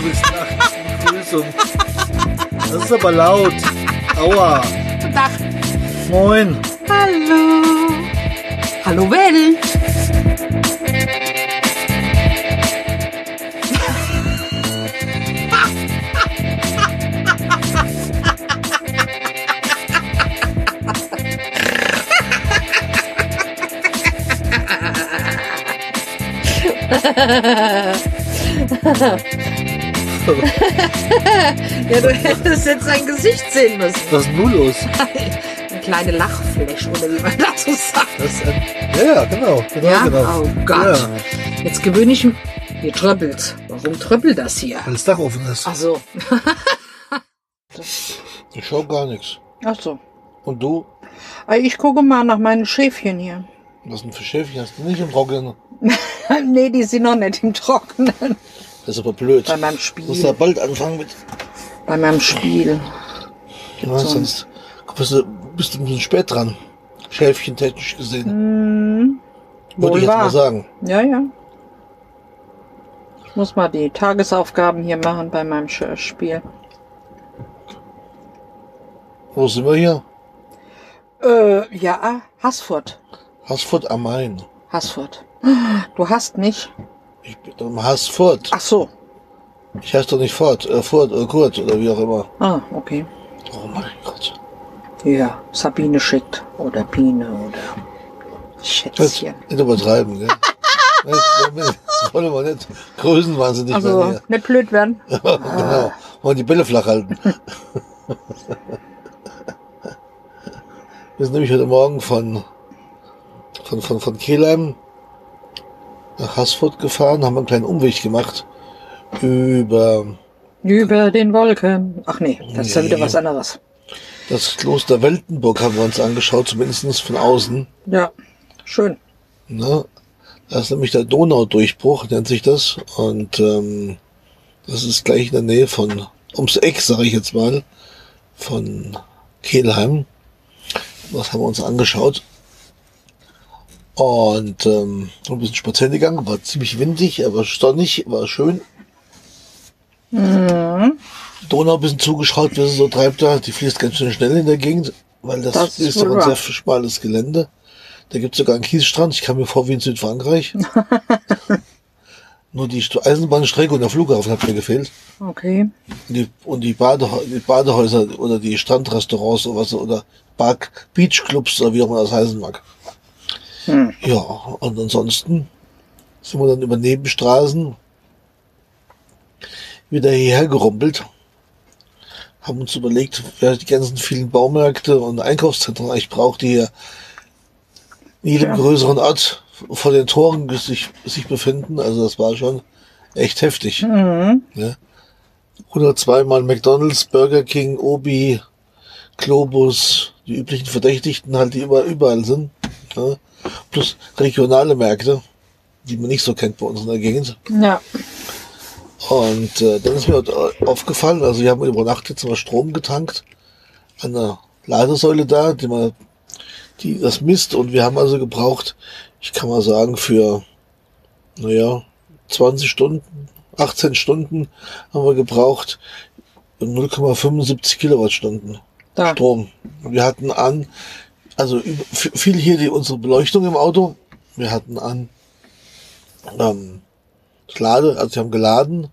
bist nachts. Begrüßung. Das ist aber laut. Aua. Guten Tag. Moin. Hallo. Hallo Welt. Ja, du hättest jetzt sein Gesicht sehen müssen. Was ist nun los? Eine kleine Lachfläche, oder wie man dazu sagt. Das ein, ja, ja, genau. genau, Ja? genau. Oh Gott. Ja, Jetzt gewöhne ich mich. Hier tröppelt. Warum tröppelt das hier? weil das Dach offen ist. Ach so. Ich schau gar nichts. Ach so. Und du? Ich gucke mal nach meinen Schäfchen hier. Was denn für Schäfchen hast du nicht im Trockenen? nee, die sind noch nicht im Trockenen. Das ist aber blöd. Bei meinem Du musst da Spiel. bald anfangen mit. Bei meinem Spiel. Ja, sonst bist du, bist du ein bisschen spät dran. Schäfchen technisch gesehen. Würde Wohl ich jetzt wahr. mal sagen. Ja, ja. Ich muss mal die Tagesaufgaben hier machen bei meinem Spiel. Wo sind wir hier? Äh, ja, Haßfurt. Haßfurt am Main. Haßfurt. Du hast mich. Ich bin am Haßfurt. Ach so. Ich heiße doch nicht Fort, äh, Furt oder Kurt oder wie auch immer. Ah, okay. Oh mein Gott. Ja, Sabine schickt. Oder Biene oder Schätzchen. nicht übertreiben, gell? Das wollen wir nicht größenwahnsinnig Also, werden nicht blöd werden. genau. Wollen die Bälle flach halten. Wir sind nämlich heute Morgen von, von, von, von Kelheim nach Haßfurt gefahren, haben einen kleinen Umweg gemacht über Über den Wolken. Ach nee, das ist ja wieder was anderes. das Kloster Weltenburg haben wir uns angeschaut, zumindest von außen. Ja, schön. Ne? Da ist nämlich der Donaudurchbruch, nennt sich das. Und ähm, das ist gleich in der Nähe von, ums Eck, sage ich jetzt mal, von Kelheim. Das haben wir uns angeschaut. Und ähm, ein bisschen spazieren gegangen, war ziemlich windig, aber sonnig, war schön. Donau ein bisschen zugeschaut, wie sie so treibt da. Die fließt ganz schön schnell in der Gegend, weil das, Das ist doch ein sehr schmales Gelände. Da gibt es sogar einen Kiesstrand. Ich kam mir vor wie in Südfrankreich. Nur die St- Eisenbahnstrecke und der Flughafen hat mir gefehlt. Okay. Und die, und die, Badehä die Badehäuser oder die Strandrestaurants oder was oder Park Beachclubs oder wie auch immer das heißen mag. Hm. Ja, und ansonsten sind wir dann über Nebenstraßen wieder hierher gerumpelt. Haben uns überlegt, wer die ganzen vielen Baumärkte und Einkaufszentren eigentlich braucht, die hier in jedem Ja. größeren Ort vor den Toren sich, sich befinden. Also das war schon echt heftig. Mhm. Ja. Oder zweimal McDonalds, Burger King, Obi, Globus, die üblichen Verdächtigten halt, die immer überall sind. Ja. Plus regionale Märkte, die man nicht so kennt bei uns in der Gegend. Ja. Und äh, dann ist mir dort aufgefallen, also wir haben über Nacht jetzt mal Strom getankt an der Ladesäule da, die man, die das misst und wir haben also gebraucht, ich kann mal sagen, für, naja, 20 Stunden, 18 Stunden haben wir gebraucht 0,75 Kilowattstunden Da. Strom. Wir hatten an, also viel hier die unsere Beleuchtung im Auto. Wir hatten an ähm, Lade, also wir haben geladen.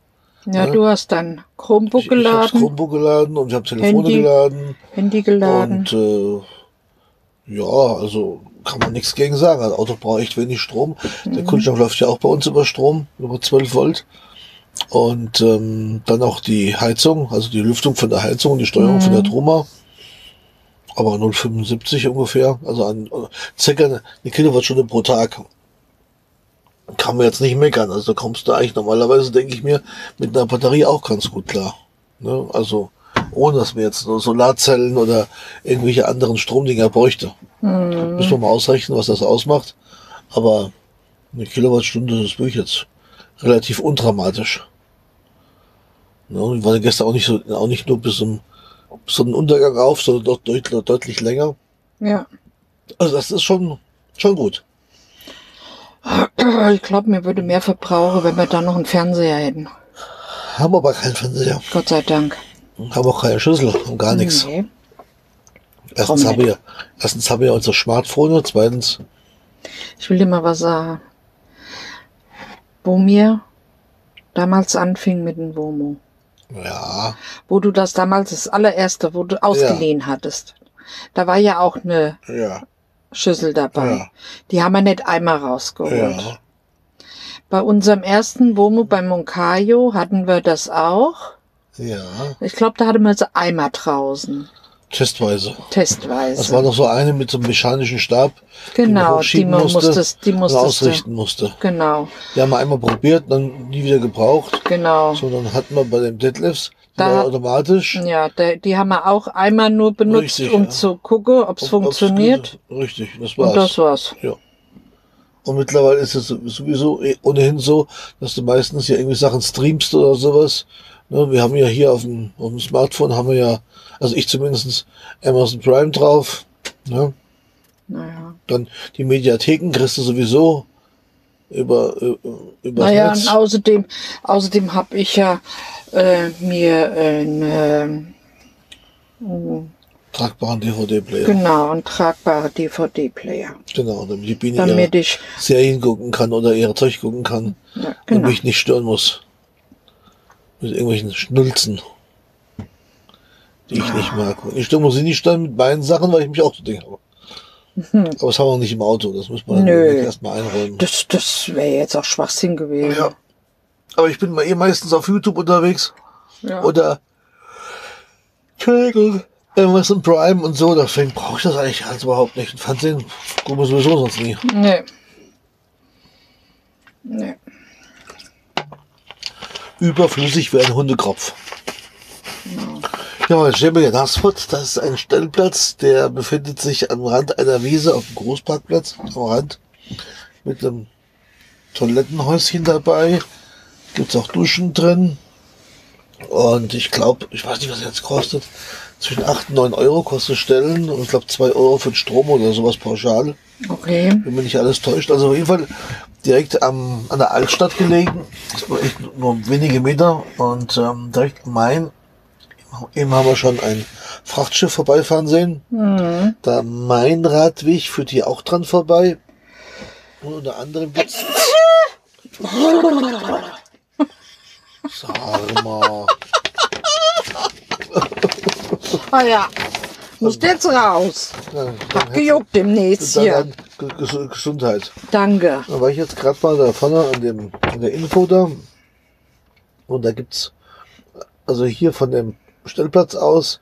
Ja, Ja. du hast dein Chromebook Ich, ich habe geladen, Chromebook geladen und ich habe Telefone Handy geladen. Handy geladen. Und äh, ja, also kann man nichts gegen sagen. Das Auto braucht echt wenig Strom. Der Mhm. Kunststoff läuft ja auch bei uns über Strom, über 12 Volt. Und ähm, dann auch die Heizung, also die Lüftung von der Heizung und die Steuerung von der Mhm. Truma. Aber 0,75 ungefähr, also an äh, circa eine Kilowattstunde pro Tag. Kann man jetzt nicht meckern. Also da kommst du eigentlich normalerweise, denke ich mir, mit einer Batterie auch ganz gut klar. Ne? Also ohne dass man jetzt nur Solarzellen oder irgendwelche anderen Stromdinger bräuchte. Mhm. Müssen wir mal ausrechnen, was das ausmacht. Aber eine Kilowattstunde ist wirklich jetzt relativ undramatisch. Ne? Wir waren ja gestern auch nicht so, auch nicht nur bis zum Sonnenuntergang auf, sondern doch deutlich, deutlich länger. Ja. Also das ist schon, schon gut. Ich glaube, mir würde mehr verbrauchen, wenn wir da noch einen Fernseher hätten. Haben aber keinen Fernseher. Gott sei Dank. Haben auch keine Schüssel, haben gar nichts. Nee. Erstens haben, wir, erstens haben wir unsere Smartphone, zweitens, Ich will dir mal was sagen. Wo mir damals anfing mit dem Womo, ja, wo du das damals das allererste, wo du ausgeliehen hattest, da war ja auch eine ja, Schüssel dabei. Ja. Die haben wir nicht einmal rausgeholt. ja. Bei unserem ersten Womo bei Moncayo hatten wir das auch. Ja, Ich glaube, da hatten wir sie einmal draußen. Testweise. Testweise. Das war noch so eine mit so einem mechanischen Stab, Genau, die man die man musste, musstest- die musstest du- ausrichten musste. Genau, Die haben wir einmal probiert, dann nie wieder gebraucht. genau. So, dann hatten wir bei dem Deadlifts, Da- automatisch. Ja, der, die haben wir auch einmal nur benutzt, Richtig, um ja. zu gucken, ob es Ob- funktioniert. ob's- Richtig, das war's. Und das war's. Ja. Und mittlerweile ist es sowieso eh ohnehin so, dass du meistens ja irgendwie Sachen streamst oder sowas. Ne, wir haben ja hier auf dem, auf dem Smartphone haben wir ja, also ich zumindestens Amazon Prime drauf. Ne? Naja. Dann die Mediatheken kriegst du sowieso über, über, über Naja, das und Netz. außerdem, außerdem habe ich ja äh, mir ein, Tragbaren DVD-Player. genau, einen tragbaren DVD-Player. Genau, damit Biene Damit ich, Serien gucken kann oder ihre Zeug gucken kann. ja, und genau. mich nicht stören muss. Mit irgendwelchen Schnulzen, die ich nicht mag. Und ich muss sie nicht stören mit meinen Sachen, weil ich mich auch so denke. Aber aber das haben wir nicht im Auto, das muss man erstmal einräumen. Das, das wäre jetzt auch Schwachsinn gewesen. Ja. Aber ich bin mal eh meistens auf YouTube unterwegs Ja. oder Entschuldigung, Amazon Prime und so, deswegen brauche ich das eigentlich alles überhaupt nicht. Fernsehen gucken wir sowieso sonst nie. Nee. Nee. Überflüssig wie ein Hundekropf. Ja, stehen wir hier in Haßfurt. Das ist ein Stellplatz, der befindet sich am Rand einer Wiese auf dem Großparkplatz, am Rand, mit einem Toilettenhäuschen dabei. Gibt's auch Duschen drin. Und ich glaube, ich weiß nicht, was er jetzt kostet. Zwischen 8 und 9 Euro kostet Stellen und ich glaube 2 Euro für den Strom oder sowas pauschal Okay. wenn mich nicht alles täuscht. Also auf jeden Fall direkt am, an der Altstadt gelegen. Das war echt nur wenige Meter und ähm, direkt am Main. Eben haben wir schon ein Frachtschiff vorbeifahren sehen. Der Mainradweg führt hier auch dran vorbei. Und unter anderem gibt's. Sag mal. Ah ja. Muss jetzt raus. Ja, Hab gejuckt demnächst hier. dann, Ges- Gesundheit. Danke. Da war ich jetzt gerade mal da vorne an, dem, an der Info da. Und da gibt's, also hier von dem Stellplatz aus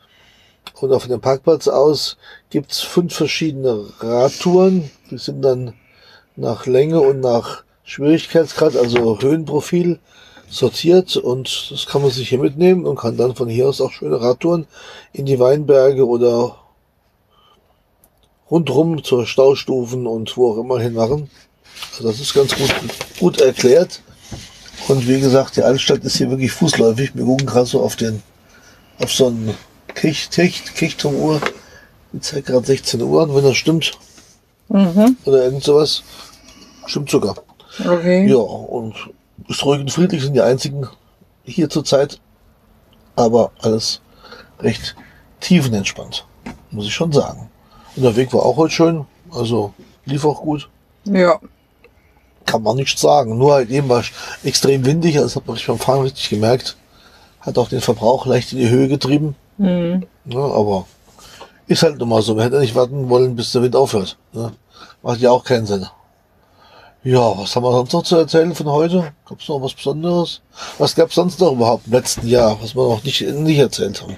oder von dem Parkplatz aus gibt's fünf verschiedene Radtouren. Die sind dann nach Länge und nach Schwierigkeitsgrad, also Höhenprofil sortiert und das kann man sich hier mitnehmen und kann dann von hier aus auch schöne Radtouren in die Weinberge oder rundrum zur Staustufen und wo auch immer hin machen. Also das ist ganz gut, gut erklärt. Und wie gesagt, die Altstadt ist hier wirklich fußläufig. Wir gucken gerade so auf den, auf so ein Kirch, Kirch, Kirchturmuhr. Die zeigt gerade 16 Uhr an, wenn das stimmt. Mhm. Oder irgend sowas. Stimmt sogar. Okay. Ja, und ist ruhig und friedlich sind die einzigen hier zurzeit. Aber alles recht tiefenentspannt. Muss ich schon sagen. Und der Weg war auch heute schön. Also lief auch gut. Ja. kann man nicht sagen. Nur halt eben war es extrem windig, also das hat man beim Fahren richtig gemerkt. Hat auch den Verbrauch leicht in die Höhe getrieben. Mhm. Ja, aber ist halt nun mal so. Man hätte nicht warten wollen, bis der Wind aufhört. Ne? Macht ja auch keinen Sinn. Ja, was haben wir sonst noch zu erzählen von heute? Gab es noch was Besonderes? Was gab es sonst noch überhaupt im letzten Jahr, was wir noch nicht, nicht erzählt haben?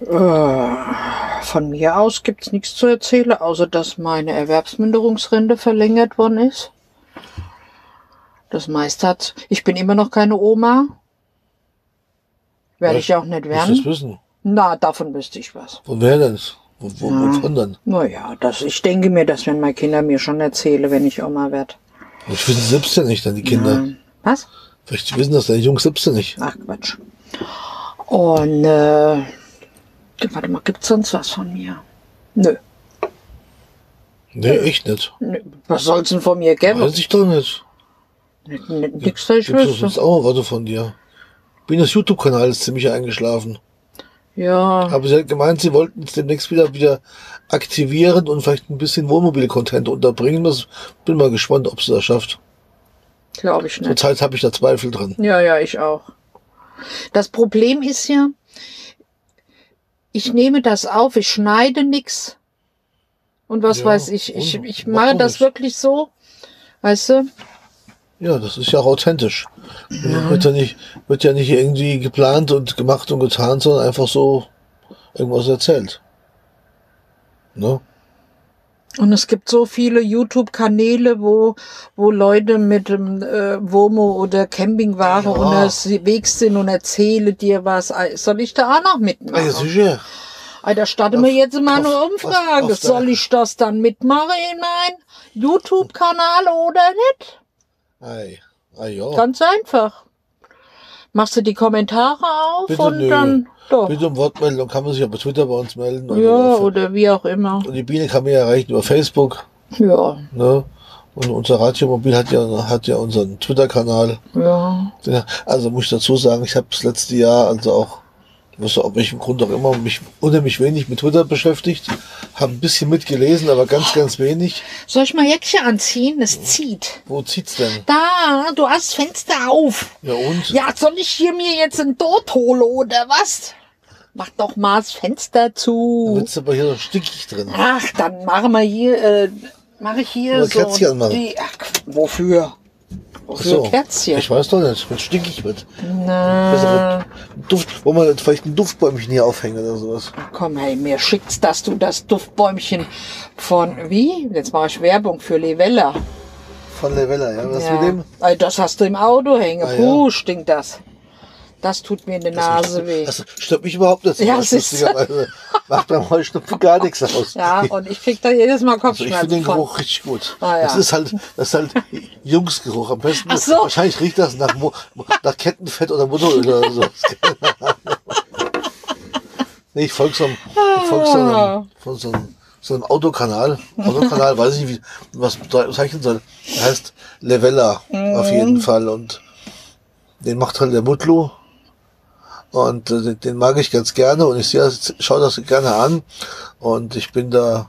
Äh, von mir aus gibt's nichts zu erzählen, außer dass meine Erwerbsminderungsrente verlängert worden ist. Das meiste hat. Ich bin immer noch keine Oma. Werde ich auch nicht du das werden. wissen? Na, davon wüsste ich was. Von wer denn? Wo, wo, Wovon denn? Naja, das, ich denke mir, das werden meine Kinder mir schon erzählen, wenn ich Oma werde. Ich wissen selbst ja nicht, dann die Kinder. Was? Vielleicht wissen das deine Jungs selbst ja nicht. Ach Quatsch. Und äh, warte mal, gibt's sonst was von mir? Nö. Nee, echt nicht. Nö. Was soll's denn von mir geben? Weiß ich doch nicht. N- Nix, da ich Gibt's doch wüsste. sonst auch Worte von dir. Binas YouTube-Kanal ist ziemlich eingeschlafen. Ja, Aber sie hat gemeint, sie wollten es demnächst wieder wieder aktivieren und vielleicht ein bisschen Wohnmobil-Content unterbringen. Das bin mal gespannt, ob sie das schafft. glaube ich nicht. Zurzeit habe ich da Zweifel dran. Ja, ja, ich auch. Das Problem ist ja, ich nehme das auf, ich schneide nix. Und was Ja, weiß ich, ich, ich mache das nichts. wirklich so, weißt du? Ja, das ist ja auch authentisch. Wird ja nicht, wird ja nicht irgendwie geplant und gemacht und getan, sondern einfach so irgendwas erzählt. Ne? Und es gibt so viele YouTube-Kanäle, wo, wo Leute mit dem äh, Womo oder Campingwagen Ja. unterwegs sind und erzähle dir was. Soll ich da auch noch Ah, ja, mitmachen? sicher. Alter, starten wir jetzt mal eine auf- Umfrage. auf der- Soll ich das dann mitmachen in meinen YouTube-Kanal oder nicht? Ei, ei, ja. Ganz einfach. Machst du die Kommentare auf Bitte und nö. dann doch. Bitte um Wortmeldung kann man sich aber Twitter bei uns melden. oder Ja, oder wie auch immer. Und die Biene kann man ja erreichen über Facebook. Ja, Ne? Und unser Radiomobil hat ja, hat ja unseren Twitter-Kanal. ja. Ja, Also muss ich dazu sagen, ich habe das letzte Jahr also auch, was auf welchem Grund auch immer, mich unheimlich wenig mit Twitter beschäftigt. Habe ein bisschen mitgelesen, aber ganz, ganz wenig. Soll ich mal Jäckchen anziehen? Es zieht. Wo zieht's denn? Da, du hast Fenster auf. Ja und? Ja, soll ich hier mir jetzt ein Tod hole oder was? Mach doch mal das Fenster Da zu. wird's aber hier noch stickig drin. Ach, dann machen wir hier, äh, mache ich hier Oder so Kerzchen anmachen. die, ach, wofür? Ach Wofür Kerzchen? Ich weiß doch nicht, wenn stickig wird. Na, Duft, wo man vielleicht ein Duftbäumchen hier aufhängen oder sowas. komm, hey, mir schickt's, dass du das Duftbäumchen von, wie? Jetzt mache ich Werbung für Levella. Von Levella, ja. Was Ja. mit dem? Das hast du im Auto hängen. Ah, ja. Puh, stinkt das. Das tut mir in die Nase weh. Das stört mich überhaupt nicht. Ja, Das lustigerweise Macht beim Heuschnupfen gar nichts aus. Ja, und ich krieg da jedes Mal Also ich finde Kopfschmerzen den. Geruch richtig gut. Ah, ja. Das ist halt, das ist halt Jungsgeruch. Am besten, so. wahrscheinlich riecht das nach, Mo nach Kettenfett oder Motoröl oder so. nee, ich folge so einem, ich folg so einem, von so einem, so einem Autokanal. Autokanal, weiß ich nicht, wie, was bezeichnen soll. Der heißt Levella, auf jeden Fall. Und den macht halt der Mutlu. Und äh, den- mag ich ganz gerne und ich sehe das, schaue das gerne an. Und ich bin da,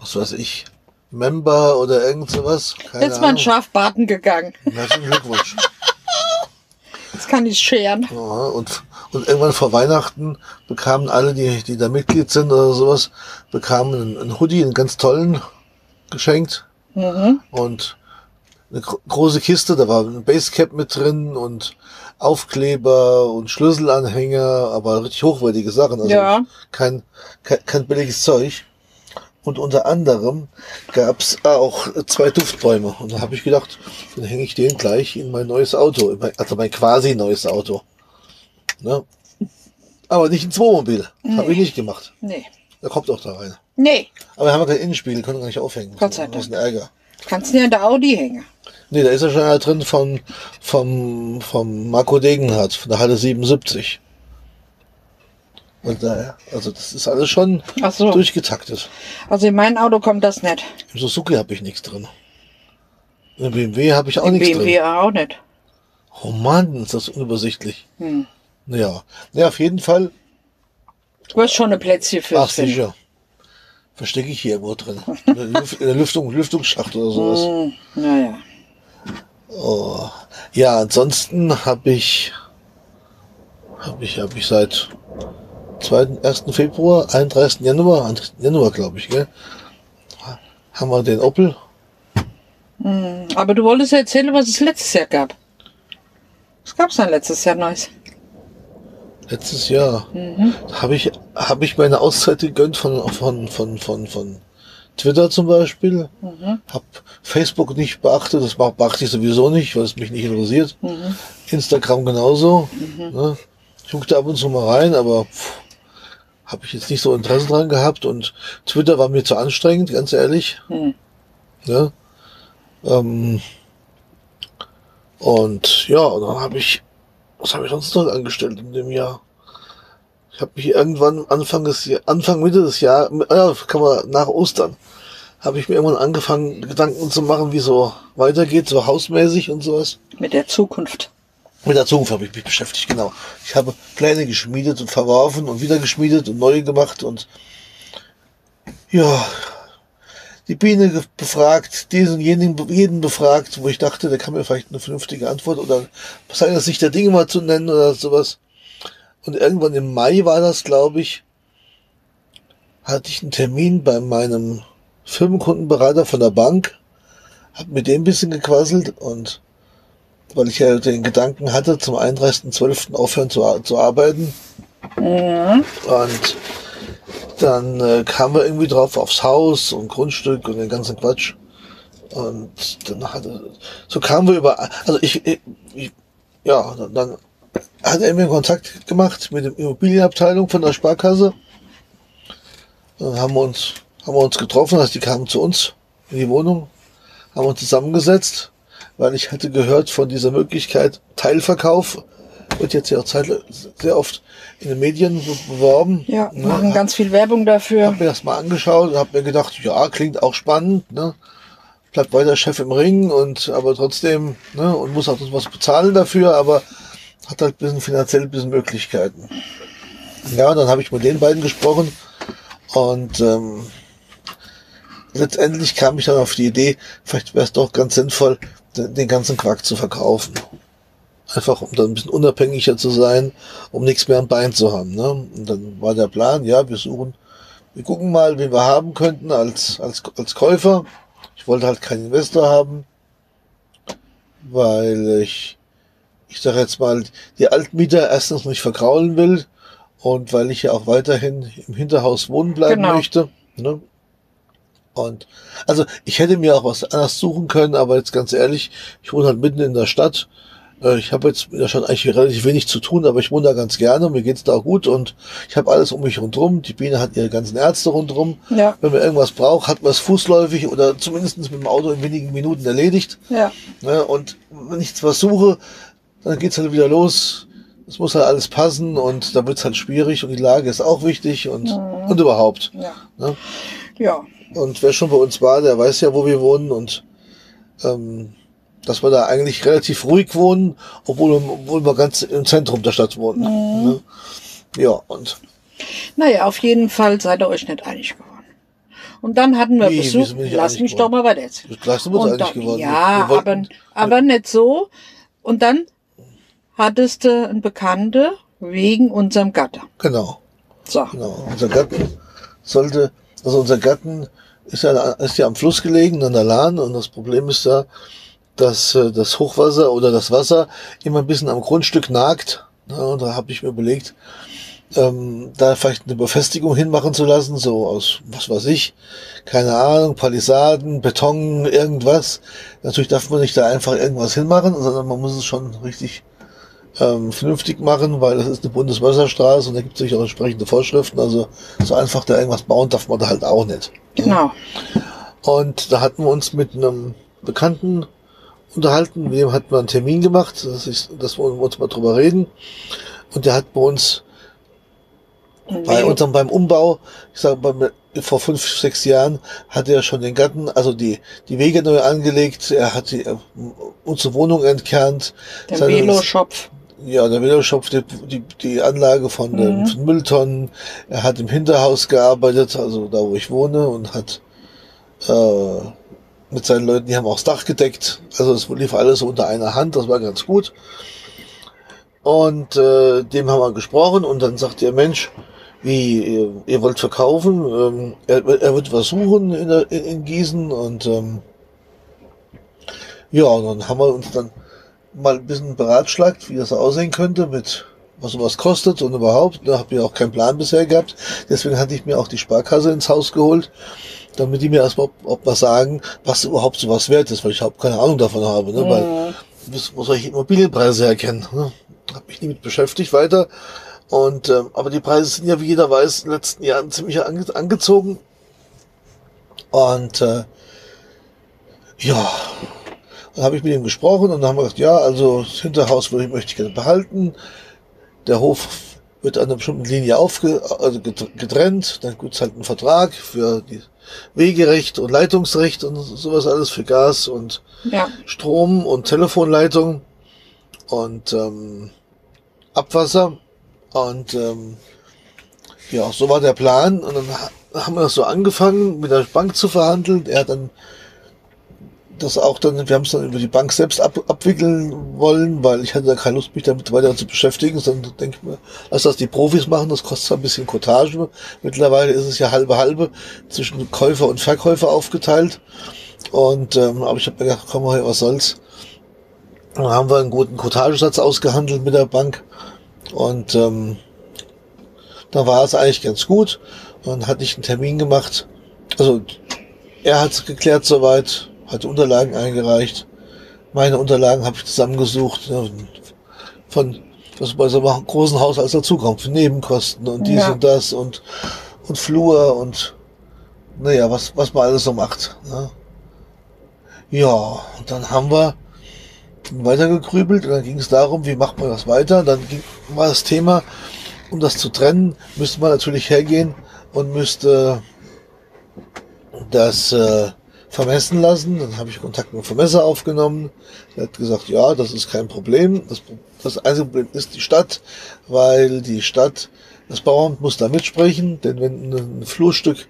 was weiß ich, Member oder irgend sowas. Keine Jetzt mal ein Ahnung. Schafbaden gegangen. Herzlichen Glückwunsch. Jetzt kann ich scheren. Ja, und, und irgendwann vor Weihnachten bekamen alle, die, die da Mitglied sind oder sowas, bekamen einen, einen Hoodie, einen ganz tollen, geschenkt. Mhm. Und eine gro große Kiste, da war ein Basecap mit drin und Aufkleber und Schlüsselanhänger, aber richtig hochwertige Sachen. Also Ja. kein, kein, kein billiges Zeug. Und unter anderem gab's auch zwei Duftbäume. Und da habe ich gedacht, dann hänge ich den gleich in mein neues Auto, mein, also mein quasi neues Auto. Ne? Aber nicht ins Wohnmobil. Das habe ich nicht gemacht. Nee. Da kommt auch da rein. Nee. Aber wir haben ja keinen Innenspiegel, können gar nicht aufhängen. Gott sei Das ist ein Ärger. Kannst du ja in der Audi hängen. Nee, da ist ja schon einer drin von, vom, vom Marco Degenhardt, von der Halle 77. Und daher, also das ist alles schon so. durchgetaktet. Also in mein Auto kommt das nicht. Im Suzuki habe ich nichts drin. Im BMW habe ich auch Im nichts BMW drin. auch nicht. Oh Mann, ist das unübersichtlich. Hm. Ja. Ja, auf jeden Fall. Du hast schon eine Plätzchen für Ach, sicher. Verstecke ich hier irgendwo drin. In der, Lüft, in der Lüftung, Lüftungsschacht oder sowas. Hm. Naja. Oh. Ja, ansonsten habe ich, habe ich, habe ich seit 2. 1. Februar, 31. Januar, 1. Januar glaube ich, gell, haben wir den Opel. Aber du wolltest ja erzählen, was es letztes Jahr gab. Was gab's denn letztes Jahr Neues? Letztes Jahr habe ich, habe ich meine Auszeit gegönnt von, von, von, von, von Twitter zum Beispiel. Hab Facebook nicht beachtet, das beachte ich sowieso nicht, weil es mich nicht interessiert. Instagram genauso. Ne? Ich guckte ab und zu mal rein, aber habe ich jetzt nicht so Interesse dran gehabt und Twitter war mir zu anstrengend, ganz ehrlich. Hm. Ne? Ähm, und ja, und dann habe ich, was habe ich sonst noch angestellt in dem Jahr? Ich habe mich irgendwann Anfang des Anfang Mitte des Jahres, ja, kann man nach Ostern, habe ich mir irgendwann angefangen, Gedanken zu machen, wie so weitergeht, so hausmäßig und sowas. Mit der Zukunft. Mit der Zukunft habe ich mich beschäftigt, genau. Ich habe Pläne geschmiedet und verworfen und wieder geschmiedet und neue gemacht und ja, die Biene befragt, diesen jenen, jeden befragt, wo ich dachte, der kann mir vielleicht eine vernünftige Antwort oder seine Sicht der Dinge mal zu nennen oder sowas. Und irgendwann im Mai war das, glaube ich, hatte ich einen Termin bei meinem Firmenkundenberater von der Bank, hab mit dem ein bisschen gequasselt und weil ich ja den Gedanken hatte, zum 31.12. aufhören zu, zu arbeiten. Mhm. Und dann äh, kamen wir irgendwie drauf aufs Haus und Grundstück und den ganzen Quatsch. Und dann hatte, so kamen wir über, also ich, ich, ich ja, dann, dann hat er mir Kontakt gemacht mit der Immobilienabteilung von der Sparkasse. Dann haben wir uns, haben wir uns getroffen, also die kamen zu uns in die Wohnung, haben uns zusammengesetzt, weil ich hatte gehört von dieser Möglichkeit Teilverkauf wird jetzt ja auch sehr oft in den Medien beworben. Ja, ne? machen ganz viel Werbung dafür. Hab mir das mal angeschaut und hab mir gedacht, ja, klingt auch spannend, ne? Bleibt weiter Chef im Ring und aber trotzdem, ne, und muss auch was bezahlen dafür, aber hat halt ein bisschen finanziell ein bisschen Möglichkeiten. Ja, und dann habe ich mit den beiden gesprochen und ähm, letztendlich kam ich dann auf die Idee, vielleicht wäre es doch ganz sinnvoll, den, den ganzen Quark zu verkaufen. Einfach um dann ein bisschen unabhängiger zu sein, um nichts mehr am Bein zu haben. Ne? Und dann war der Plan, ja, wir suchen, wir gucken mal, wen wir haben könnten als, als, als Käufer. Ich wollte halt keinen Investor haben, weil ich, ich sage jetzt mal, die Altmieter erstens nicht verkraulen will und weil ich ja auch weiterhin im Hinterhaus wohnen bleiben genau. möchte. Ne? Und also ich hätte mir auch was anderes suchen können, aber jetzt ganz ehrlich, ich wohne halt mitten in der Stadt. Äh, ich habe jetzt in der Stadt eigentlich relativ wenig zu tun, aber ich wohne da ganz gerne, mir geht's da auch gut und ich habe alles um mich rundherum. Die Biene hat ihre ganzen Ärzte rundherum. Ja. Wenn man irgendwas braucht, hat man es fußläufig oder zumindest mit dem Auto in wenigen Minuten erledigt. Ja. Ne, und wenn ich was suche, dann geht's halt wieder los es muss halt alles passen und da wird's halt schwierig und die Lage ist auch wichtig und, mhm. und überhaupt. Ja. Ne? ja. Und wer schon bei uns war, der weiß ja, wo wir wohnen und ähm, dass wir da eigentlich relativ ruhig wohnen, obwohl, obwohl wir ganz im Zentrum der Stadt wohnen. Mhm. Ne? Ja, und. Naja, auf jeden Fall seid ihr euch nicht einig geworden. Und dann hatten wir Wie, Besuch. Lass mich geworden? doch mal weiter erzählen. Wir uns einig geworden. Ja, wollten, aber, aber nicht so. Und dann hattest du einen Bekannte wegen unserem Gatter. Genau. So. Genau. Unser Gatten sollte, also unser Gatten ist ja, ist ja am Fluss gelegen, an der Lahn, und das Problem ist da, dass äh, das Hochwasser oder das Wasser immer ein bisschen am Grundstück nagt. Und da habe ich mir überlegt, ähm, da vielleicht eine Befestigung hinmachen zu lassen, so aus, was weiß ich, keine Ahnung, Palisaden, Beton, irgendwas. Natürlich darf man nicht da einfach irgendwas hinmachen, sondern man muss es schon richtig ähm, vernünftig machen, weil das ist eine Bundeswasserstraße und da gibt es auch entsprechende Vorschriften. Also so einfach da irgendwas bauen darf man da halt auch nicht. Genau. Und da hatten wir uns mit einem Bekannten unterhalten, mit dem hatten wir einen Termin gemacht, dass, ich, dass wir uns mal drüber reden. Und der hat bei uns bei unserem beim Umbau, ich sage beim vor fünf, sechs Jahren hat er schon den Garten, also die, die Wege neu angelegt, er hat die, unsere Wohnung entkernt. Der Veloshop ja, der Veloshop, die, die, die Anlage von den mhm. Mülltonnen. Er hat im Hinterhaus gearbeitet, also da, wo ich wohne, und hat äh, mit seinen Leuten, die haben auch das Dach gedeckt. Also es lief alles unter einer Hand, das war ganz gut. Und äh, dem haben wir gesprochen und dann sagt der Mensch, wie ihr, ihr wollt verkaufen, ähm, er, er wird was suchen in, in, in Gießen und ähm, ja, und dann haben wir uns dann mal ein bisschen beratschlagt, wie das aussehen könnte mit was sowas kostet und überhaupt. Da habe ich auch keinen Plan bisher gehabt. Deswegen hatte ich mir auch die Sparkasse ins Haus geholt, damit die mir erstmal ob, ob was sagen, was überhaupt sowas wert ist, weil ich überhaupt keine Ahnung davon habe. Ne? Mhm. Weil wo soll ich Immobilienpreise erkennen? Ne? Habe mich nie mit beschäftigt weiter. Und ähm, aber die Preise sind ja, wie jeder weiß, in den letzten Jahren ziemlich ange angezogen. Und äh, ja, dann habe ich mit ihm gesprochen und dann haben wir gesagt, ja, also das Hinterhaus würde ich, möchte ich gerne behalten. Der Hof wird an einer bestimmten Linie aufge, also getrennt. Dann gibt es halt einen Vertrag für die Wegerecht und Leitungsrecht und sowas alles für Gas und ja. Strom und Telefonleitung. und ähm, Abwasser. Und ähm, ja, so war der Plan. Und dann haben wir das so angefangen, mit der Bank zu verhandeln. Er hat dann das auch dann, wir haben es dann über die Bank selbst ab, abwickeln wollen, weil ich hatte da keine Lust, mich damit weiter zu beschäftigen, sondern denke mir, lass das die Profis machen, das kostet zwar ein bisschen Cottage. Mittlerweile ist es ja halbe halbe zwischen Käufer und Verkäufer aufgeteilt. Und ähm, aber ich habe mir gedacht, komm mal, was soll's. Dann haben wir einen guten Cottagesatz ausgehandelt mit der Bank. Und ähm, da war es eigentlich ganz gut. Dann hatte ich einen Termin gemacht. Also er hat es geklärt soweit, hat Unterlagen eingereicht. Meine Unterlagen habe ich zusammengesucht ne, von was bei so einem großen Haus als dazukommt, für Nebenkosten und dies Ja. und das und und Flur und naja, was was man alles so macht. Ne? Ja, und dann haben wir weitergegrübelt und dann ging es darum, wie macht man das weiter. Dann ging, war das Thema, um das zu trennen, müsste man natürlich hergehen und müsste das äh, vermessen lassen. Dann habe ich Kontakt mit dem Vermesser aufgenommen. Er hat gesagt, ja, das ist kein Problem. Das, das einzige Problem ist die Stadt, weil die Stadt, das Bauamt muss da mitsprechen, denn wenn ein Flurstück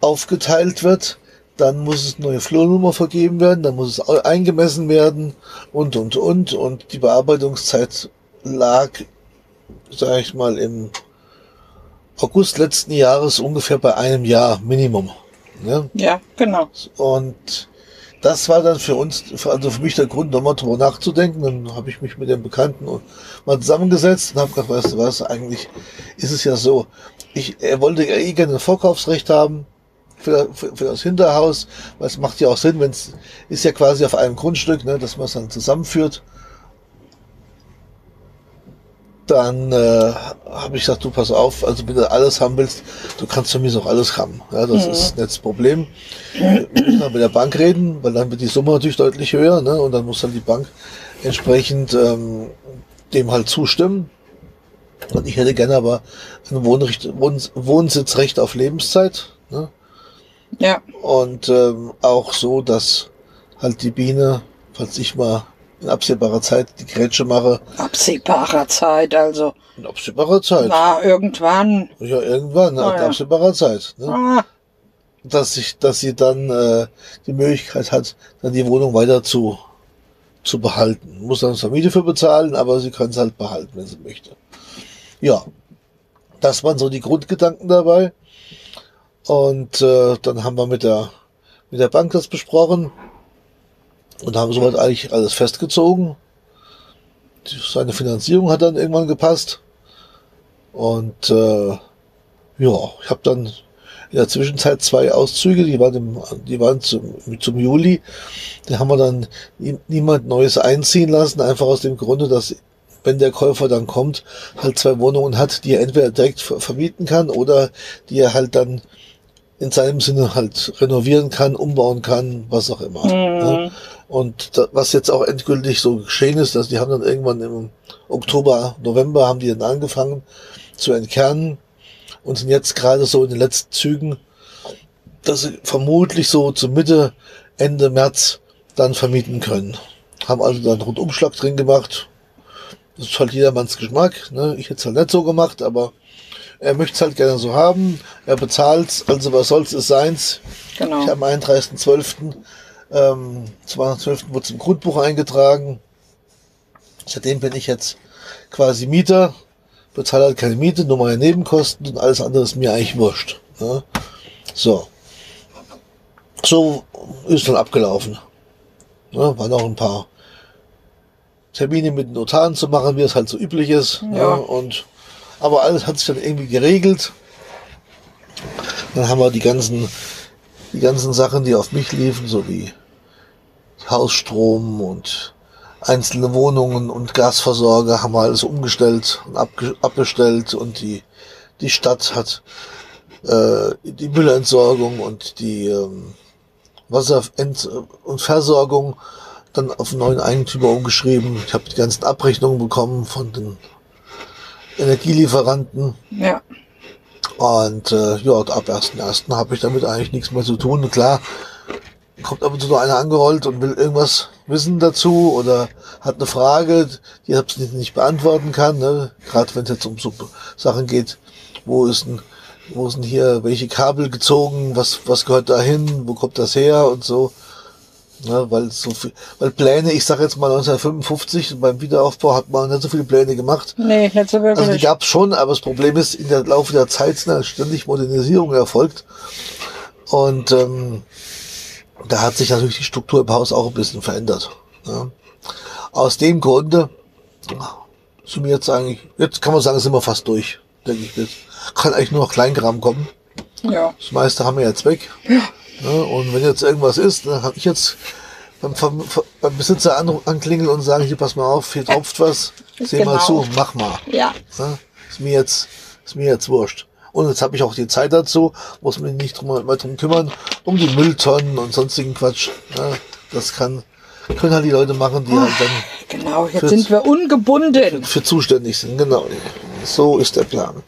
aufgeteilt wird, dann muss es neue Flurnummer vergeben werden, dann muss es eingemessen werden und, und, und. Und die Bearbeitungszeit lag, sage ich mal, im August letzten Jahres ungefähr bei einem Jahr Minimum. Ne? Ja, genau. Und das war dann für uns, für- also für mich der Grund, nochmal drüber nachzudenken. Dann habe ich mich mit dem Bekannten mal zusammengesetzt und habe gedacht, weißt du was, eigentlich ist es ja so. Ich, er wollte ja eh gerne ein Vorkaufsrecht haben für, für, für das Hinterhaus, weil es macht ja auch Sinn, wenn es ist ja quasi auf einem Grundstück, ne, dass man es dann zusammenführt. Dann äh, habe ich gesagt, du pass auf, also wenn du alles haben willst, du kannst von mir auch alles haben. Ja, das ist nicht das Problem. Wir müssen dann mit der Bank reden, weil dann wird die Summe natürlich deutlich höher, ne? Und dann muss dann die Bank entsprechend ähm, dem halt zustimmen. Und ich hätte gerne aber ein Wohnrecht, Wohn Wohnsitzrecht auf Lebenszeit. Ne? Ja, Und ähm, auch so, dass halt die Biene, falls ich mal in absehbarer Zeit die Grätsche mache, absehbarer Zeit, also. in absehbarer Zeit. Na, irgendwann. Ja, irgendwann? Ah, in ja. absehbarer Zeit. Ne? Ah, Dass ich, dass sie dann äh, die Möglichkeit hat, dann die Wohnung weiter zu, zu behalten. Muss dann zwar Miete für bezahlen, aber sie kann es halt behalten, wenn sie möchte. Ja, das waren so die Grundgedanken dabei. Und äh, dann haben wir mit der, mit der Bank das besprochen und haben soweit eigentlich alles festgezogen. Seine Finanzierung hat dann irgendwann gepasst. Und äh, ja, ich habe dann in der Zwischenzeit zwei Auszüge, die waren, im, die waren zum, zum Juli. Da haben wir dann nie- niemand Neues einziehen lassen, einfach aus dem Grunde, dass wenn der Käufer dann kommt, halt zwei Wohnungen hat, die er entweder direkt ver vermieten kann oder die er halt dann in seinem Sinne halt renovieren kann, umbauen kann, was auch immer. ne? Und da, was jetzt auch endgültig so geschehen ist, dass die haben dann irgendwann im Oktober, November haben die dann angefangen zu entkernen und sind jetzt gerade so in den letzten Zügen, dass sie vermutlich so zur Mitte, Ende März dann vermieten können. Haben also dann einen Rundumschlag drin gemacht. Das ist halt jedermanns Geschmack. Ne? Ich hätte es halt nicht so gemacht, aber er möchte es halt gerne so haben. Er bezahlt also was soll's, ist seins. genau. Ich habe am 31.12. Ähm, 212. wurde es im Grundbuch eingetragen. Seitdem bin ich jetzt quasi Mieter, bezahle halt keine Miete, nur meine Nebenkosten und alles andere ist mir eigentlich wurscht. Ne? So. So ist dann abgelaufen. Ne? Waren auch ein paar Termine mit den Notaren zu machen, wie es halt so üblich ist. Ja. Ne? Und, aber alles hat sich dann irgendwie geregelt. Dann haben wir die ganzen, die ganzen Sachen, die auf mich liefen, so wie Hausstrom und einzelne Wohnungen und Gasversorger haben wir alles umgestellt und abbestellt und die, die Stadt hat äh, die Müllentsorgung und die ähm, Wasserent- und Versorgung dann auf einen neuen Eigentümer umgeschrieben. Ich habe die ganzen Abrechnungen bekommen von den Energielieferanten. Ja, Und äh, ja, ab 1.1. habe ich damit eigentlich nichts mehr zu tun. Klar, kommt ab und zu noch einer angerollt und will irgendwas wissen dazu oder hat eine Frage, die er nicht beantworten kann. Ne? Gerade wenn es jetzt um so Sachen geht, wo ist denn, wo sind hier welche Kabel gezogen, was, was gehört da hin, wo kommt das her und so. Ne, weil so viel, weil Pläne, ich sage jetzt mal 1955 beim Wiederaufbau hat man nicht so viele Pläne gemacht. Nee, nicht so wirklich. Also die gab es schon, aber das Problem ist, in der Laufe der Zeit sind halt ständig Modernisierungen erfolgt. Und ähm, da hat sich natürlich die Struktur im Haus auch ein bisschen verändert. Ja. Aus dem Grunde sind wir jetzt eigentlich, jetzt kann man sagen, sind wir fast durch, denke ich. Jetzt kann eigentlich nur noch Kleinkram kommen. Ja. Das meiste haben wir jetzt weg. Ja. Ja, und wenn jetzt irgendwas ist, dann habe ich jetzt beim, beim Besitzer an, anklingeln und sagen, hier pass mal auf, hier tropft was, seh Genau. mal zu, mach mal. Ja. Ja, ist mir jetzt, ist mir jetzt wurscht. Und jetzt habe ich auch die Zeit dazu, muss mich nicht drum, mal drum kümmern, um die Mülltonnen und sonstigen Quatsch. Ja, das kann, können halt die Leute machen, die halt dann Genau, jetzt Für- sind wir ungebunden. für zuständig sind. Genau. So ist der Plan.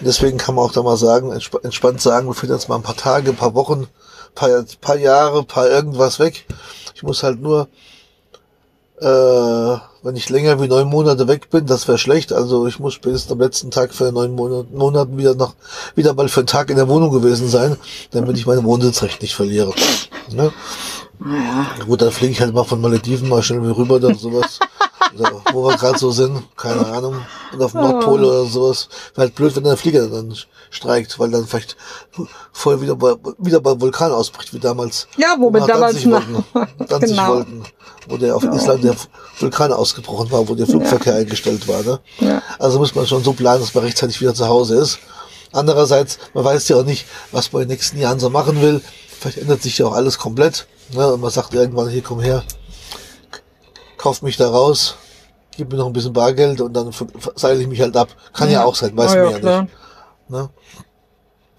Deswegen kann man auch da mal sagen, entsp entspannt sagen, wir finden jetzt mal ein paar Tage, ein paar Wochen, paar, paar Jahre, paar irgendwas weg. Ich muss halt nur, äh, wenn ich länger wie neun Monate weg bin, das wäre schlecht. Also ich muss spätestens am letzten Tag für neun Monat, Monaten wieder noch, wieder mal für einen Tag in der Wohnung gewesen sein, damit ich meine Wohnsitzrecht nicht verliere. Ne? Naja, Gut, dann fliege ich halt mal von Malediven mal schnell rüber oder sowas. oder wo wir gerade so sind, keine Ahnung. Und auf dem Nordpol oder sowas. Wäre halt blöd, wenn der Flieger dann streikt, weil dann vielleicht voll wieder bei, wieder beim Vulkan ausbricht, wie damals. Ja, wo wir damals wollten. Danzig Genau. wollten. Wo der auf Island der Vulkan ausgebrochen war, wo der Flugverkehr eingestellt war. Ne? Ja. Also muss man schon so planen, dass man rechtzeitig wieder zu Hause ist. Andererseits, man weiß ja auch nicht, was man in den nächsten Jahren so machen will. Vielleicht ändert sich ja auch alles komplett. Ne? Und man sagt irgendwann, hier komm her, kauf mich da raus, gib mir noch ein bisschen Bargeld und dann seile ich mich halt ab. Kann ja, auch sein, weiß Ah, man ja, ja nicht. Ne?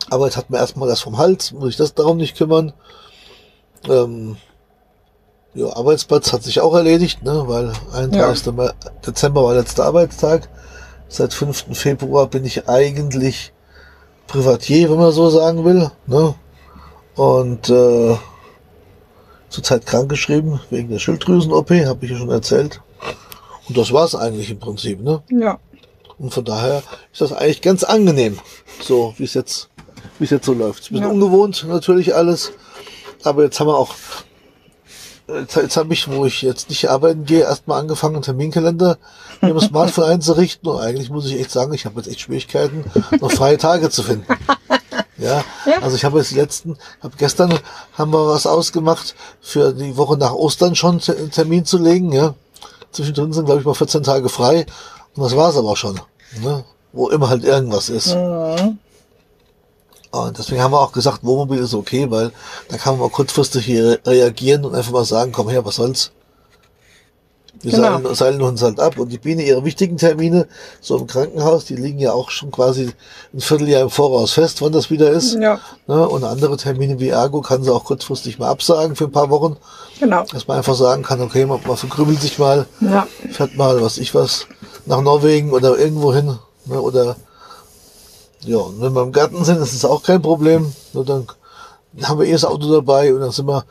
Aber jetzt hat man erstmal das vom Hals, muss ich das darum nicht kümmern. Ähm, ja, Arbeitsplatz hat sich auch erledigt, ne? weil 31. Mai- Dezember war letzter Arbeitstag. Seit 5. Februar bin ich eigentlich Privatier, wenn man so sagen will. Ne? Und äh, zurzeit krankgeschrieben wegen der Schilddrüsen-OP, habe ich ja schon erzählt. Und das war's eigentlich im Prinzip. Ne? Ja. Und von daher ist das eigentlich ganz angenehm, so wie es jetzt, wie es jetzt so läuft. Ist ein bisschen Ja. ungewohnt natürlich alles, aber jetzt haben wir auch, jetzt, jetzt habe ich, wo ich jetzt nicht arbeiten gehe, erstmal angefangen, einen Terminkalender mir im Smartphone einzurichten und eigentlich muss ich echt sagen, ich habe jetzt echt Schwierigkeiten, noch freie Tage zu finden. Ja, Ja. also ich habe jetzt letzten, habe gestern haben wir was ausgemacht, für die Woche nach Ostern schon einen Termin zu legen, ja. Zwischendrin sind, glaube ich, mal 14 Tage frei. Und das war's aber auch schon. Ne? Wo immer halt irgendwas ist. Mhm. Und deswegen haben wir auch gesagt, Wohnmobil ist okay, weil da kann man mal kurzfristig hier reagieren und einfach mal sagen, komm her, was soll's. Wir Genau. seilen, seilen uns halt ab. Und die Biene, ihre wichtigen Termine, so im Krankenhaus, die liegen ja auch schon quasi ein Vierteljahr im Voraus fest, wann das wieder ist. Ja, Ne? Und andere Termine wie Ergo kann sie auch kurzfristig mal absagen für ein paar Wochen. genau. Dass man einfach sagen kann, okay, man, man verkrümmelt sich mal, Ja, fährt mal, was ich was, nach Norwegen oder irgendwo hin. Ne? Oder ja, und wenn wir im Garten sind, ist es auch kein Problem. Nur dann haben wir eh das Auto dabei und dann sind wir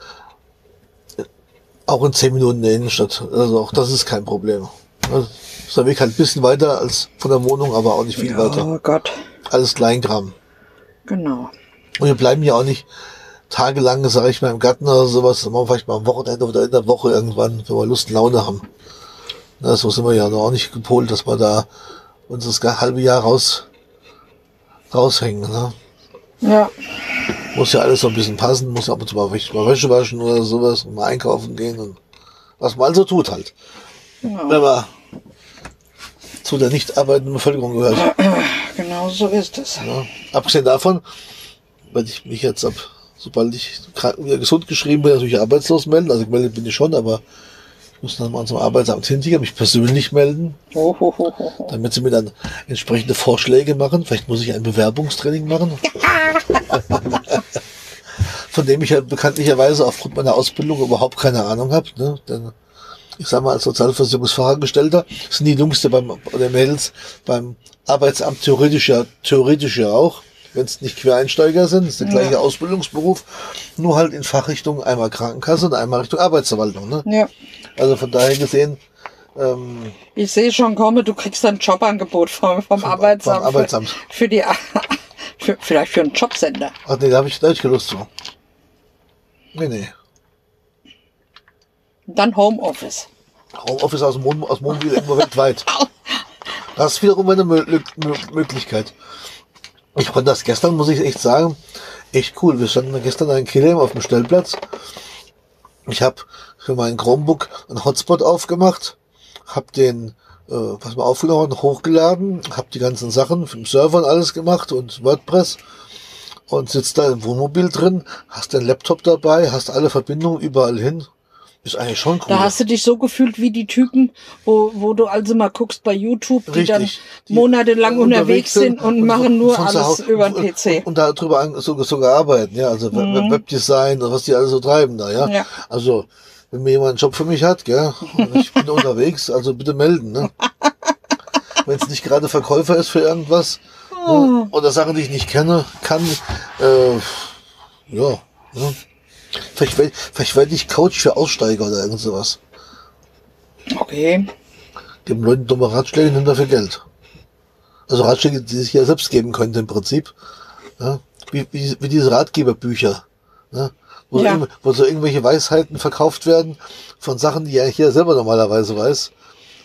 auch in zehn Minuten in der Innenstadt. Also auch das ist kein Problem. Ne? Ist der Weg halt ein bisschen weiter als von der Wohnung, aber auch nicht viel weiter. oh Gott. Alles Kleinkram. Genau. Und wir bleiben ja auch nicht tagelang, sage ich mal, im Garten oder sowas. Das machen wir vielleicht mal am Wochenende oder in der Woche irgendwann, wenn wir Lust und Laune haben. Na, so sind wir ja noch auch nicht gepolt, dass wir da uns das halbe Jahr raus, raushängen. Ne? Ja, Muss ja alles so ein bisschen passen, muss ab und zu mal, Wäsche- mal Wäsche waschen oder sowas und mal einkaufen gehen und was man also tut halt. genau. Wenn man zu der nicht arbeitenden Bevölkerung gehört. Genau so ist es. Ja. Abgesehen davon, wenn ich mich jetzt ab, sobald ich wieder gesund geschrieben bin, natürlich arbeitslos melden. Also gemeldet bin ich schon, aber ich muss dann mal zum Arbeitsamt hinterher mich persönlich melden, Oh, damit sie mir dann entsprechende Vorschläge machen. Vielleicht muss ich ein Bewerbungstraining machen. Von dem ich ja bekanntlicherweise aufgrund meiner Ausbildung überhaupt keine Ahnung habe. Ne? Denn ich sag mal, als Sozialversicherungsfachangestellter sind die Jungs beim, oder Mädels beim Arbeitsamt theoretisch ja, theoretisch ja auch. wenn es nicht Quereinsteiger sind. Ist der gleiche Ja. Ausbildungsberuf, nur halt in Fachrichtung einmal Krankenkasse und einmal Richtung Arbeitsverwaltung. Ne? Ja. Also von daher gesehen, ähm, Ich sehe schon komme, du kriegst ein Jobangebot vom, vom, Arbeitsamt. vom Arbeitsamt. Für, für die, für, vielleicht für einen Jobcenter. ach nee, da habe ich, da hab ich Lust zu. Nee, nee. Dann Homeoffice. Homeoffice aus dem, Wohn aus dem Wohnmobil irgendwo weltweit. Das ist wiederum eine Mö Mö Möglichkeit. Ich fand das gestern, muss ich echt sagen, echt cool. Wir standen gestern in Killem auf dem Stellplatz. Ich habe für meinen Chromebook einen Hotspot aufgemacht, habe den, äh, was mal aufgenommen, hochgeladen, habe die ganzen Sachen für den Server und alles gemacht und WordPress und sitzt da im Wohnmobil drin, hast den Laptop dabei, hast alle Verbindungen überall hin. Ist eigentlich schon cool. Da hast du dich so gefühlt wie die Typen, wo, wo du also mal guckst bei YouTube, die dann Richtig. Die monatelang unterwegs sind und, machen nur alles über den und, PC. Und, und darüber an, so, sogar arbeiten, ja, also Web- Webdesign und was die alle so treiben da, ja. Ja. Also, wenn mir jemand einen Job für mich hat, gell, und ich bin unterwegs, also bitte melden, ne. Wenn es nicht gerade Verkäufer ist für irgendwas, ne, oder Sachen, die ich nicht kenne, kann, äh, ja, ne. Vielleicht, werd- vielleicht werde ich Coach für Aussteiger oder irgend sowas. Okay. Geben Leuten dumme Ratschläge und dafür Geld. Also Ratschläge, die sich ja selbst geben könnte im Prinzip. Ja? Wie, wie, wie diese Ratgeberbücher. Ne? Wo, Ja. so wo so irgendwelche Weisheiten verkauft werden von Sachen, die er hier selber normalerweise weiß.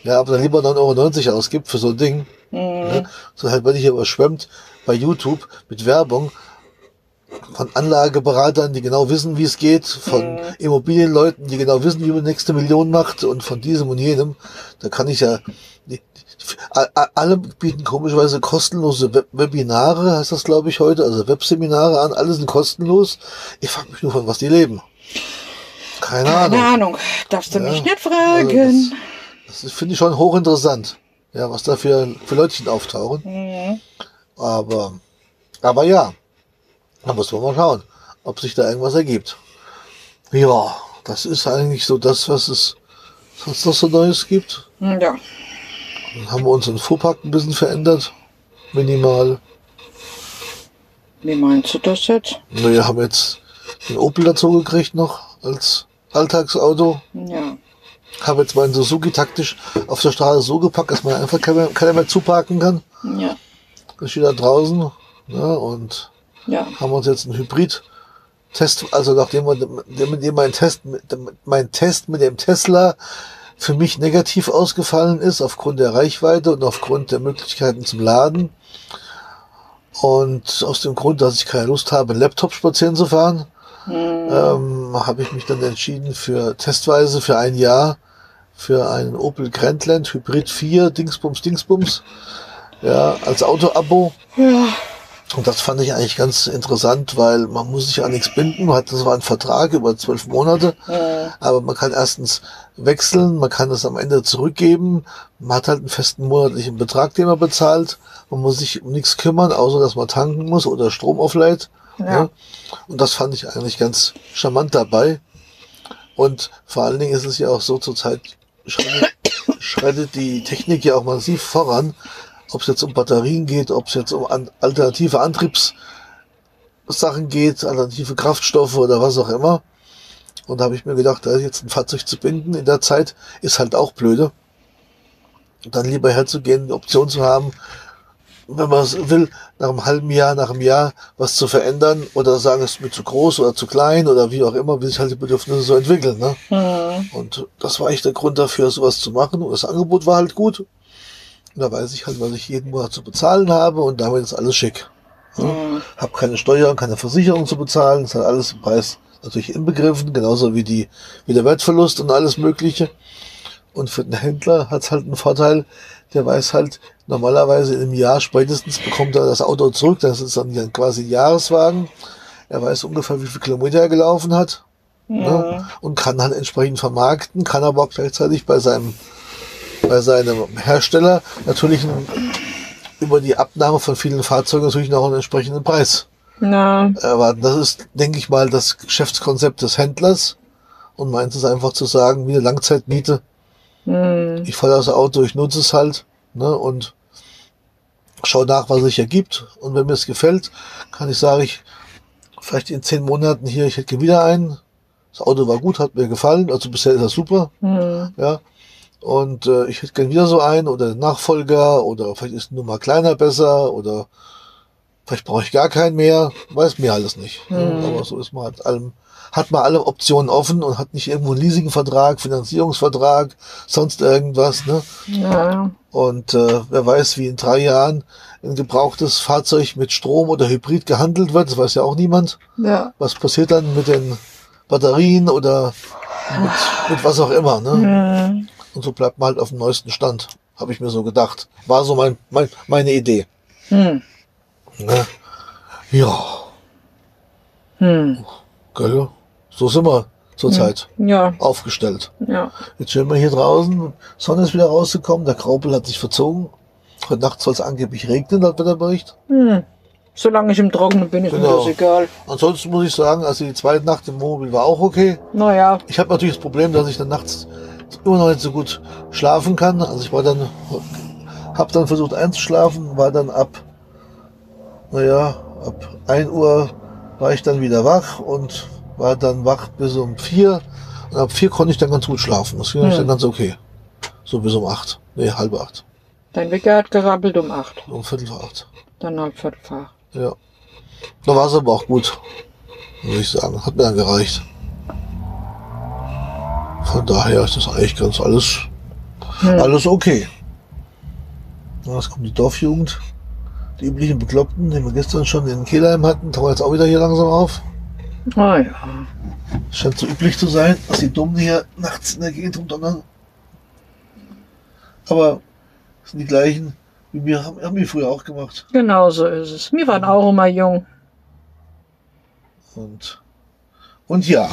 Ja, aber dann lieber 9,90 Euro ausgibt für so ein Ding. Ne? So halt, wenn ich hier überschwemmt bei YouTube mit Werbung von Anlageberatern, die genau wissen, wie es geht, von Immobilienleuten, die genau wissen, wie man die nächste Million macht und von diesem und jenem. Da kann ich ja, alle bieten komischerweise kostenlose Web Webinare, heißt das glaube ich heute, also Webseminare an, alle sind kostenlos. Ich frage mich nur, von was die leben. Keine Ahnung. Keine Ahnung. Darfst du Ja. mich nicht Also fragen. das das finde ich schon hochinteressant. Ja, was da für, für Leutchen auftauchen. Mhm. Aber, aber ja, da muss man mal schauen, ob sich da irgendwas ergibt. Ja, das ist eigentlich so das, was es sonst noch so Neues gibt. Hm, Ja. Dann haben wir unseren Fuhrpark ein bisschen verändert. Minimal. Wie meinst du das jetzt? Wir haben jetzt den Opel dazu gekriegt noch als Alltagsauto. Ja. Habe jetzt meinen Suzuki taktisch auf der Straße so gepackt, dass man einfach keiner, keiner mehr zuparken kann. Ja. Ich stehe da draußen ne, und Ja. haben uns jetzt einen Hybrid-Test, also nachdem, wir, nachdem mein, Test, mit dem- mein Test mit dem Tesla für mich negativ ausgefallen ist, aufgrund der Reichweite und aufgrund der Möglichkeiten zum Laden. Und aus dem Grund, dass ich keine Lust habe, einen Laptop spazieren zu fahren, ähm, habe ich mich dann entschieden für testweise für ein Jahr für einen Opel Grandland Hybrid 4 Dingsbums Dingsbums ja als Auto-Abo Ja. und das fand ich eigentlich ganz interessant, weil man muss sich an nichts binden. Man hat das war ein Vertrag über zwölf Monate, Äh, aber man kann erstens wechseln, man kann es am Ende zurückgeben. Man hat halt einen festen monatlichen Betrag, den man bezahlt. Man muss sich um nichts kümmern, außer dass man tanken muss oder Strom auflädt. Ja. Ja. Und das fand ich eigentlich ganz charmant dabei. Und vor allen Dingen ist es ja auch so zurzeit schreitet, schreitet die Technik ja auch massiv voran. Ob es jetzt um Batterien geht, ob es jetzt um an, alternative Antriebssachen geht, alternative Kraftstoffe oder was auch immer. Und da habe ich mir gedacht, da jetzt ein Fahrzeug zu binden in der Zeit ist halt auch blöde. Und dann lieber herzugehen, die Option zu haben, wenn man es will, nach einem halben Jahr, nach einem Jahr was zu verändern oder sagen, es ist mir zu groß oder zu klein oder wie auch immer, wie sich halt die Bedürfnisse so entwickeln. Ne? hm. Und das war echt der Grund dafür, sowas zu machen. Und das Angebot war halt gut. Und da weiß ich halt, was ich jeden Monat zu bezahlen habe und damit ist alles schick. Hm. Hab keine Steuern, keine Versicherung zu bezahlen. Das hat alles im Preis natürlich inbegriffen, genauso wie die, wie der Wertverlust und alles Mögliche. Und für den Händler hat's halt einen Vorteil, der weiß halt, normalerweise im Jahr spätestens bekommt er das Auto zurück, das ist dann ja quasi ein Jahreswagen. Er weiß ungefähr, wie viele Kilometer er gelaufen hat. Ne? Und kann halt entsprechend vermarkten, kann aber auch gleichzeitig bei seinem, bei seinem Hersteller natürlich ein, über die Abnahme von vielen Fahrzeugen natürlich noch einen entsprechenden Preis Na, erwarten. Das ist, denke ich mal, das Geschäftskonzept des Händlers. Und meint es einfach zu sagen, wie eine Langzeitmiete. hm. Ich fahre das Auto, ich nutze es halt. Ne? Und schau nach, was sich ergibt. Und wenn mir es gefällt, kann ich sagen, ich vielleicht in zehn Monaten hier, ich hätte wieder einen. Das Auto war gut, hat mir gefallen. Also bisher ist das super. Hm. Ja. Und äh, ich hätte gern wieder so einen oder einen Nachfolger oder vielleicht ist nur mal kleiner besser oder vielleicht brauche ich gar keinen mehr. Weiß mir alles nicht. Ja, aber so ist man halt allem, hat man alle Optionen offen und hat nicht irgendwo einen Leasingvertrag, Finanzierungsvertrag, sonst irgendwas. Ne? Ja. Und äh, wer weiß, wie in drei Jahren ein gebrauchtes Fahrzeug mit Strom oder Hybrid gehandelt wird, das weiß ja auch niemand. Ja. Was passiert dann mit den Batterien oder mit, mit was auch immer. Ne? Hm. Und so bleibt man halt auf dem neuesten Stand, habe ich mir so gedacht. War so mein, mein, meine Idee. Hm. Ne? Ja, Hm. gell? so sind wir zurzeit Ja. aufgestellt. Ja. Jetzt stehen wir hier draußen, Sonne ist wieder rausgekommen, der Graupel hat sich verzogen. Heute Nacht soll es angeblich regnen, laut Wetterbericht. Hm. Solange ich im Trockenen bin, ist mir Genau. das egal. Ansonsten muss ich sagen, also die zweite Nacht im Wohnmobil war auch okay. Naja. Ich habe natürlich das Problem, dass ich dann nachts immer noch nicht so gut schlafen kann. Also ich war dann, habe dann versucht einzuschlafen, war dann ab, naja, ab 1 Uhr war ich dann wieder wach und war dann wach bis um 4. Und ab 4 konnte ich dann ganz gut schlafen. Das ging Hm. dann ganz okay. So bis um 8. Nee, halb 8. Dein Wecker hat gerappelt um acht. Um Viertel vor 8. Dann halb Viertel vor acht. Ja. Da war es aber auch gut. Muss ich sagen. Hat mir dann gereicht. Von daher ist das eigentlich ganz alles, Hm. alles okay. Jetzt kommt die Dorfjugend. Die üblichen Bekloppten, die wir gestern schon in Kehlheim hatten, tauchen jetzt auch wieder hier langsam auf. Ah ja. Scheint so üblich zu sein, dass die Dummen hier nachts in der Gegend rumdonnern. Aber das sind die gleichen, wir, haben, haben wir früher auch gemacht. Genau so ist es. Wir waren auch immer jung. Und, und ja,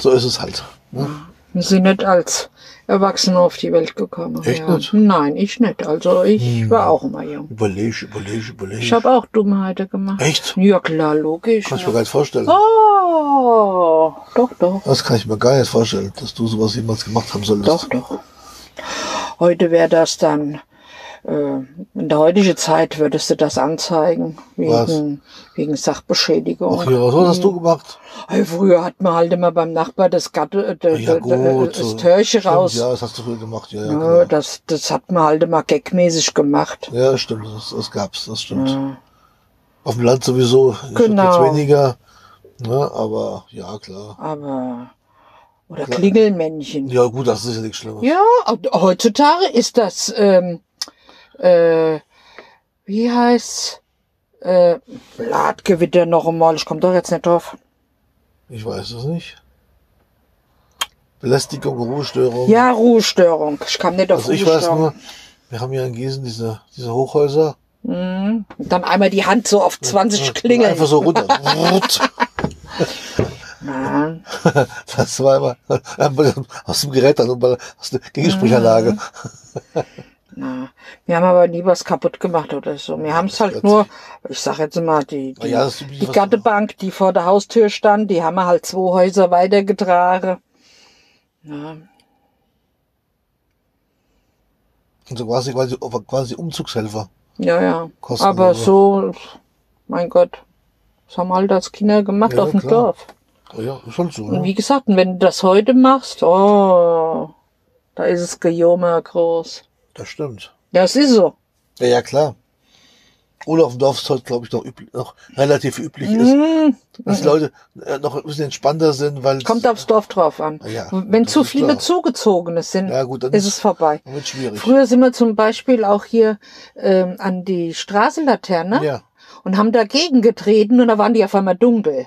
so ist es halt. Ne? Wir sind nicht als Erwachsene auf die Welt gekommen. Echt ja. nicht? Nein, ich nicht. Also ich Hm. war auch immer jung. Überleg, überleg, überleg. Ich habe auch Dummheiten gemacht. Echt? Ja klar, logisch. Kann ich mir gar nicht vorstellen. Oh, doch, doch, Das kann ich mir gar nicht vorstellen, dass du sowas jemals gemacht haben solltest. doch, doch. Heute wäre das dann, in der heutigen Zeit würdest du das anzeigen, wegen, wegen Sachbeschädigung. Ach ja, was hast du gemacht? Hey, früher hat man halt immer beim Nachbar das Gatte, äh, de, Ja de, de, gut. das so. Türchen Stimmt, raus. Ja, das hast du früher gemacht. Ja, ja, Ja, genau. das, das hat man halt immer gagmäßig gemacht. ja stimmt. Das, das gab's, das stimmt. Ja. Auf dem Land sowieso. Genau. Jetzt weniger. Ne, aber ja, klar. Aber, oder Klar. Klingelmännchen. Ja gut, das ist ja nichts Schlimmes. Ja, heutzutage ist das, ähm, äh, wie heißt, äh, Blattgewitter noch einmal, ich komme doch jetzt nicht drauf. Ich weiß es nicht. Belästigung, Ruhestörung. Ja, Ruhestörung. Ich kam nicht auf Also ich weiß nur, wir haben hier in Gießen diese, diese Hochhäuser. Mhm. Und dann einmal die Hand so auf 20 Ja, Klingeln. Einfach so runter. Das war immer aus dem Gerät dann aus der Gegensprechanlage. Na, wir haben aber nie was kaputt gemacht oder so. Wir haben es halt nur, ich sag jetzt mal, die, die, Ja, die Gattebank, die vor der Haustür stand, die haben wir halt zwei Häuser weitergetragen. Ja, Also quasi, quasi, quasi Umzugshelfer. ja, ja. Kosten aber so, mein Gott, das haben halt als Kinder gemacht Ja, auf dem klar. Dorf. Ja, ist schon so. Und Ja. wie gesagt, wenn du das heute machst, oh, da ist es Gejommer groß. Das stimmt. Das ist so. Ja, ja, klar. Oder auf dem Dorf ist heute, glaube ich, noch, üblich, noch relativ üblich ist, Hm, dass Leute äh, noch ein bisschen entspannter sind, weil kommt aufs Dorf drauf an. Ja, wenn zu viele klar. Zugezogene sind, Ja, gut, ist es vorbei. schwierig. Früher sind wir zum Beispiel auch hier ähm, an die Straßenlaterne Ja, und haben dagegen getreten und da waren die auf einmal dunkel.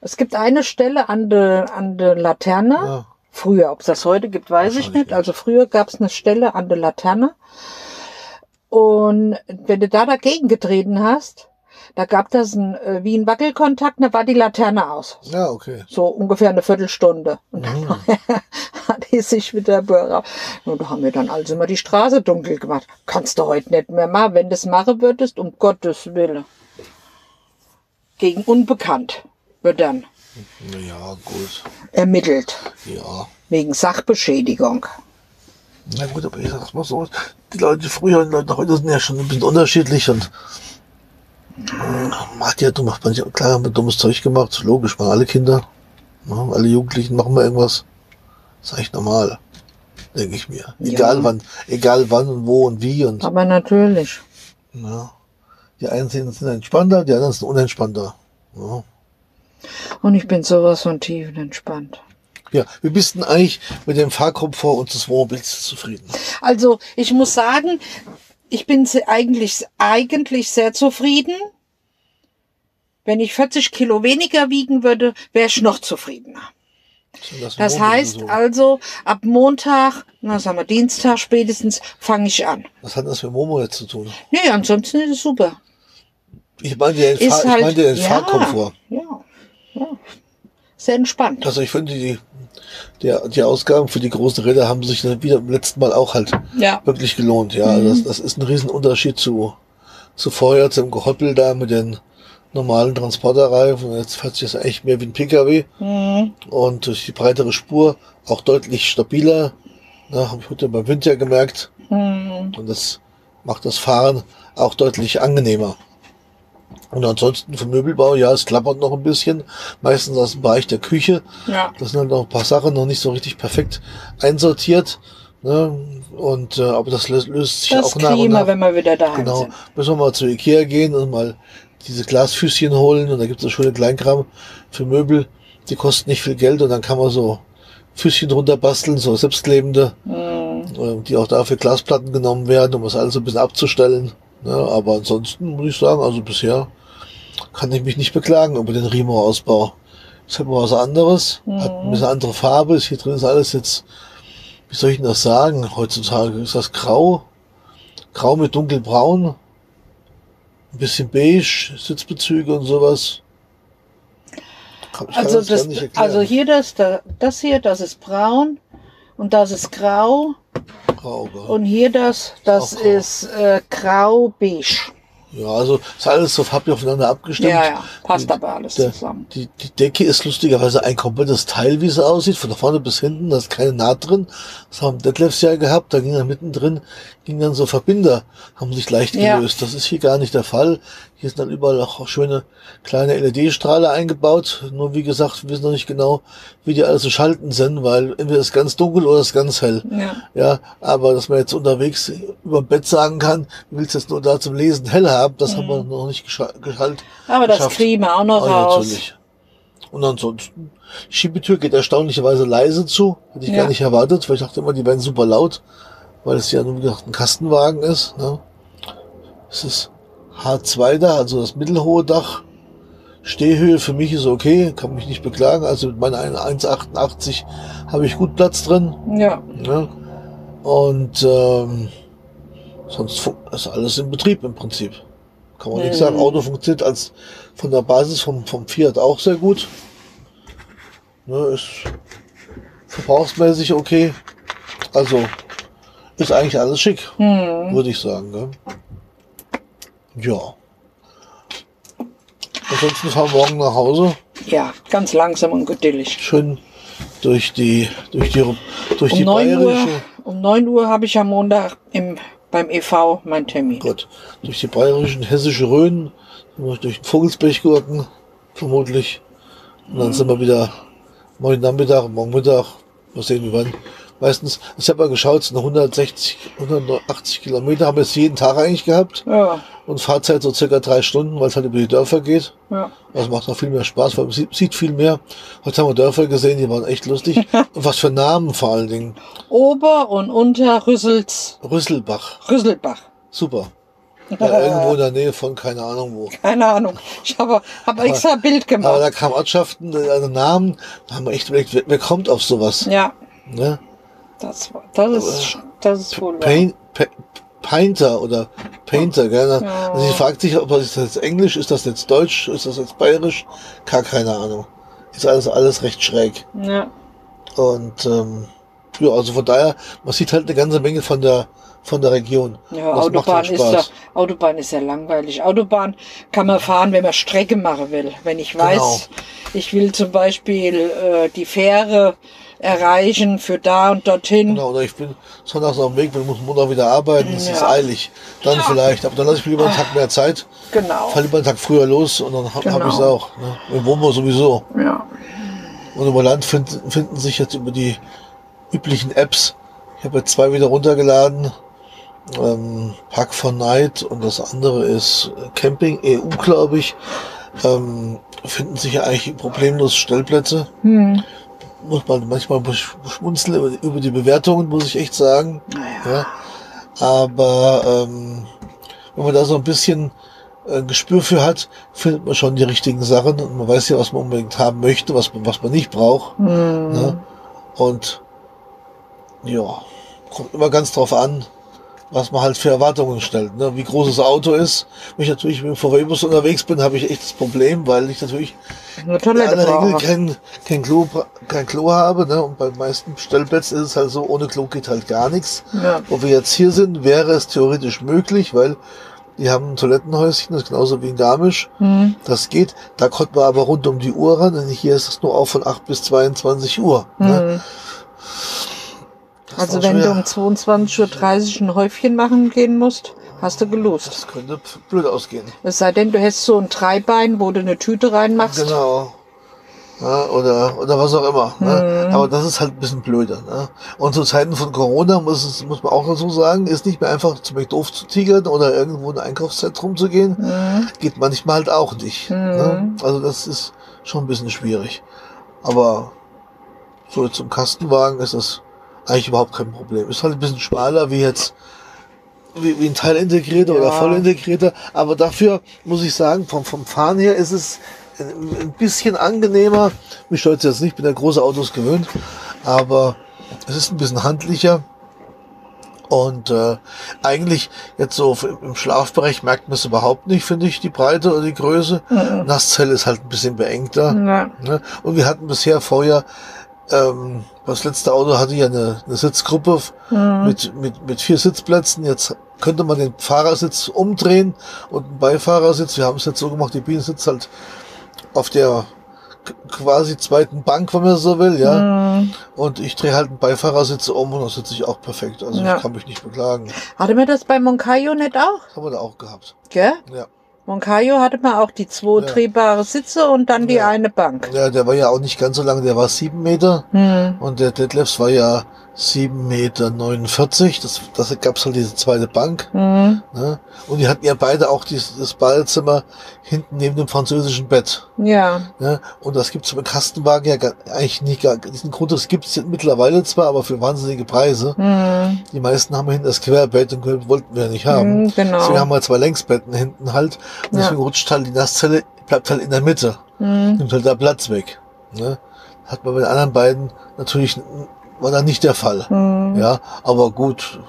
Es gibt eine Stelle an der an der Laterne. ja. Früher, ob es das heute gibt, weiß ich nicht. Also früher gab es eine Stelle an der Laterne. Und wenn du da dagegen getreten hast, da gab das ein, äh, wie ein Wackelkontakt, da war die Laterne aus. Ja, okay. So ungefähr eine Viertelstunde. Und dann Mhm. hat die sich wieder berauscht. Und da haben wir dann also immer die Straße dunkel gemacht. Kannst du heute nicht mehr machen. Wenn du es machen würdest, um Gottes Willen. Gegen Unbekannt wird dann Ja, gut. ermittelt. Ja. Wegen Sachbeschädigung. Na gut, aber ich sag's mal so, die Leute früher und die Leute heute sind ja schon ein bisschen unterschiedlich und äh, man hat ja dumm, man, klar haben wir dummes Zeug gemacht, logisch, machen alle Kinder, ja, alle Jugendlichen machen mal irgendwas. Das ist eigentlich normal, denke ich mir. Egal Ja. wann, egal wann und wo und wie und Aber natürlich. ja. Die einen sind sind entspannter, die anderen sind unentspannter. Ja. Und ich bin sowas von tiefenentspannt. Ja, wie bist denn eigentlich mit dem Fahrkomfort unseres Wohnmobils zufrieden? Also, ich muss sagen, ich bin eigentlich, eigentlich sehr zufrieden. Wenn ich 40 Kilo weniger wiegen würde, wäre ich noch zufriedener. Das, Das heißt so. also, ab Montag, na sagen wir Dienstag spätestens, fange ich an. Was hat das mit Momo jetzt zu tun? Nee, ansonsten ist es super. Ich meine den, Fahr ich halt, meine den ja, Fahrkomfort. Ja, ja. Sehr entspannt. Also ich finde, die, der, die Ausgaben für die großen Räder haben sich wieder beim letzten Mal auch halt Ja. wirklich gelohnt. Ja, Mhm. das, das ist ein Riesenunterschied zu, zu vorher, zum Gehoppel da mit den normalen Transporterreifen. Jetzt fährt sich das echt mehr wie ein PKW Mhm. und durch die breitere Spur auch deutlich stabiler. Na, habe ich heute beim Winter gemerkt. Mhm. Und das macht das Fahren auch deutlich angenehmer. Und ansonsten vom Möbelbau, ja, es klappert noch ein bisschen. Meistens aus dem Bereich der Küche. Ja. Da sind halt noch ein paar Sachen noch nicht so richtig perfekt einsortiert. Ne? Und äh, aber das löst, löst sich Das auch nach und kriegen wir, wenn wir wieder daheim Genau. sind. Müssen wir mal zu Ikea gehen und mal diese Glasfüßchen holen. Und da gibt es so schöne Kleinkram für Möbel. Die kosten nicht viel Geld und dann kann man so Füßchen drunter basteln, so selbstklebende, Mhm. äh, die auch dafür Glasplatten genommen werden, um das alles so ein bisschen abzustellen. Ne? Aber ansonsten muss ich sagen, also bisher kann ich mich nicht beklagen über den Rimo-Ausbau. Ist halt mal was anderes, hat ein bisschen andere Farbe. Ist Hier drin ist alles jetzt, wie soll ich denn das sagen? Heutzutage ist das grau, grau mit dunkelbraun, ein bisschen beige, Sitzbezüge und sowas. Also, das also hier das, da- das hier, das ist braun und das ist grau grau, und hier das, das grau. ist äh, grau-beige. Ja, also ist alles so farblich aufeinander abgestimmt. Ja, ja, passt Die- aber alles der, zusammen. Die, die Decke ist lustigerweise ein komplettes Teil, wie es aussieht, von vorne bis hinten, da ist keine Naht drin. Das haben Detlefs ja gehabt, da ging dann mittendrin, ging dann so Verbinder, haben sich leicht Ja. gelöst. Das ist hier gar nicht der Fall. Hier sind dann überall auch schöne kleine LED-Strahle eingebaut. Nur wie gesagt, wir wissen noch nicht genau, wie die alle zu schalten sind, weil entweder ist ganz dunkel oder ist ganz hell. Ja. Ja, aber dass man jetzt unterwegs über dem Bett sagen kann, du willst jetzt nur da zum Lesen hell haben, das haben wir noch nicht gescha- geschaltet. Mhm. Aber das geschafft. kriegen wir auch noch Ah, ja, raus. natürlich. Und ansonsten, die Schiebetür geht erstaunlicherweise leise zu. Hätte ich Ja. gar nicht erwartet, weil ich dachte immer, die werden super laut, weil es ja nur wie gesagt ein Kastenwagen ist. Ne? Es ist H2-Dach, also das mittelhohe Dach. Stehhöhe für mich ist okay, kann mich nicht beklagen. Also mit meiner 1,88 habe ich gut Platz drin. Ja. Ne? Und ähm, sonst ist alles in Betrieb im Prinzip. Kann man nichts Mhm. sagen. Auto funktioniert als von der Basis vom, vom Fiat auch sehr gut. Ne, ist verbrauchsmäßig okay. Also ist eigentlich alles schick, Hm. würde ich sagen. Gell? Ja. Ansonsten fahren wir morgen nach Hause. ja, ganz langsam und geduldig. Schön durch die durch die durch die Um 9 Uhr, bayerische um 9 Uhr habe ich am Montag im, beim EV meinen Termin. Gott, durch die bayerischen hessische Rhön, durch den Vogelsberg gurken, vermutlich. Und dann sind wir wieder morgen Nachmittag, morgen Mittag, mal sehen wie wann. Meistens, ich habe mal geschaut, es sind 160, 180 Kilometer, haben wir jetzt jeden Tag eigentlich gehabt. Ja, Und Fahrzeit so circa drei Stunden, weil es halt über die Dörfer geht. ja. Das macht auch viel mehr Spaß, weil man sieht, sieht viel mehr. Heute haben wir Dörfer gesehen, die waren echt lustig. Und was für Namen vor allen Dingen. Ober- und Unter Rüssels, Rüsselbach, Rüsselbach. super. Ja, irgendwo in der Nähe von keine Ahnung wo. Keine Ahnung. Ich habe, habe extra ein Bild Aber gemacht. da kamen Ortschaften, also Namen, da haben wir echt überlegt, wer, wer kommt auf sowas? Ja, Ne? Das, das ist, das ist wohl. Pain, Pa- Painter oder Painter, gell? Ja. Also sie fragt sich, ob das jetzt Englisch, ist das jetzt Deutsch, ist das jetzt Bayerisch? Gar keine Ahnung. Ist alles, alles recht schräg. Ja. Und ähm, Ja, also von daher, man sieht halt eine ganze Menge von der, von der Region. Ja, Das Autobahn halt ist ja. Autobahn ist ja langweilig. Autobahn kann man fahren, wenn man Strecke machen will. Wenn ich weiß, Genau. ich will zum Beispiel äh, die Fähre erreichen für da und dorthin. Genau, oder ich bin sonntags auf dem Weg, weil ich muss Montag wieder arbeiten, das ist Ja. eilig. Dann vielleicht, aber dann lasse ich mir lieber einen Tag mehr Zeit, Genau. fahre lieber einen Tag früher los und dann habe Genau. hab ich es auch. Ne? Wir wohnen wir sowieso. Ja. Und über Land finden, finden sich jetzt über die üblichen Apps. Ich habe jetzt zwei wieder runtergeladen. Ähm, Park for Night und das andere ist Camping EU, glaube ich. Ähm, finden sich ja eigentlich problemlos Stellplätze. Hm. Muss man manchmal schmunzeln über, die- Bewertungen, muss ich echt sagen. Ja. Aber ähm, wenn man da so ein bisschen äh, Gespür für hat, findet man schon die richtigen Sachen und man weiß ja, was man unbedingt haben möchte, was man, was man nicht braucht. Hm. Ne? Und ja, kommt immer ganz drauf an, was man halt für Erwartungen stellt. Ne? Wie groß das Auto ist. Wenn ich natürlich mit dem VW-Bus unterwegs bin, habe ich echt das Problem, weil ich natürlich in aller Regel kein, kein, Klo, kein Klo habe. Ne? Und bei den meisten Stellplätzen ist es halt so, ohne Klo geht halt gar nichts. Ja. Wo wir jetzt hier sind, wäre es theoretisch möglich, weil die haben ein Toilettenhäuschen, das ist genauso wie in Garmisch. Hm. Das geht. Da konnte man aber rund um die Uhr ran. Denn hier ist es nur auch von 8 bis 22 Uhr. Ne? Also wenn du um 22.30 Uhr ein Häufchen machen gehen musst, hast du gelust. Das könnte blöd ausgehen. Es sei denn, du hättest so ein Dreibein, wo du eine Tüte reinmachst. Genau. Ja, oder, oder was auch immer. Ne? Aber das ist halt ein bisschen blöder. Ne? Und zu Zeiten von Corona muss, es, muss man auch dazu sagen, ist nicht mehr einfach zu McDoof zu tigern oder irgendwo in ein Einkaufszentrum zu gehen. Geht manchmal halt auch nicht. Ne? Also das ist schon ein bisschen schwierig. Aber so zum Kastenwagen ist das eigentlich überhaupt kein Problem. Ist halt ein bisschen schmaler wie jetzt wie, wie ein Teilintegrierter oder Ja. Vollintegrierter. Aber dafür muss ich sagen, vom, vom Fahren her ist es ein, bisschen angenehmer. Mich es jetzt nicht, bin ja große Autos gewöhnt. Aber es ist ein bisschen handlicher. Und äh, eigentlich jetzt so im Schlafbereich merkt man es überhaupt nicht, finde ich, die Breite oder die Größe. Nasszelle ist halt ein bisschen beengter. Ja. Ne? Und wir hatten bisher vorher, ähm, das letzte Auto hatte ja eine, eine Sitzgruppe f- mit, mit, mit vier Sitzplätzen. Jetzt könnte man den Fahrersitz umdrehen und einen Beifahrersitz. Wir haben es jetzt so gemacht, die Biene sitzt halt auf der quasi zweiten Bank, wenn man so will, ja. Und ich drehe halt einen Beifahrersitz um und da sitze ich auch perfekt. Also Ja. ich kann mich nicht beklagen. Hatte man das bei Moncayo nicht auch? Das haben wir da auch gehabt. Gell? Ja. Moncayo hatte man auch die zwei Ja. drehbare Sitze und dann die Ja. eine Bank. Ja, der war ja auch nicht ganz so lang, der war sieben Meter. Hm. Und der Detlefs war ja 7,49 Meter. Das, das gab's halt diese zweite Bank. Hm. Ne? Und die hatten ja beide auch dieses, das Badezimmer hinten neben dem französischen Bett. Ja. Ne? Und das gibt's beim Kastenwagen ja gar, eigentlich nicht. Gar, diesen Grund, das gibt's mittlerweile zwar, aber für wahnsinnige Preise. Hm. Die meisten haben hinten das Querbett und wollten wir nicht haben. Hm, genau. Deswegen haben wir zwei Längsbetten hinten halt. Und Ja. deswegen rutscht halt die Nasszelle, bleibt halt in der Mitte. Hm. Nimmt halt da Platz weg. Ne? Hat man bei den anderen beiden natürlich, war da nicht der Fall. Hm. Ja, aber gut.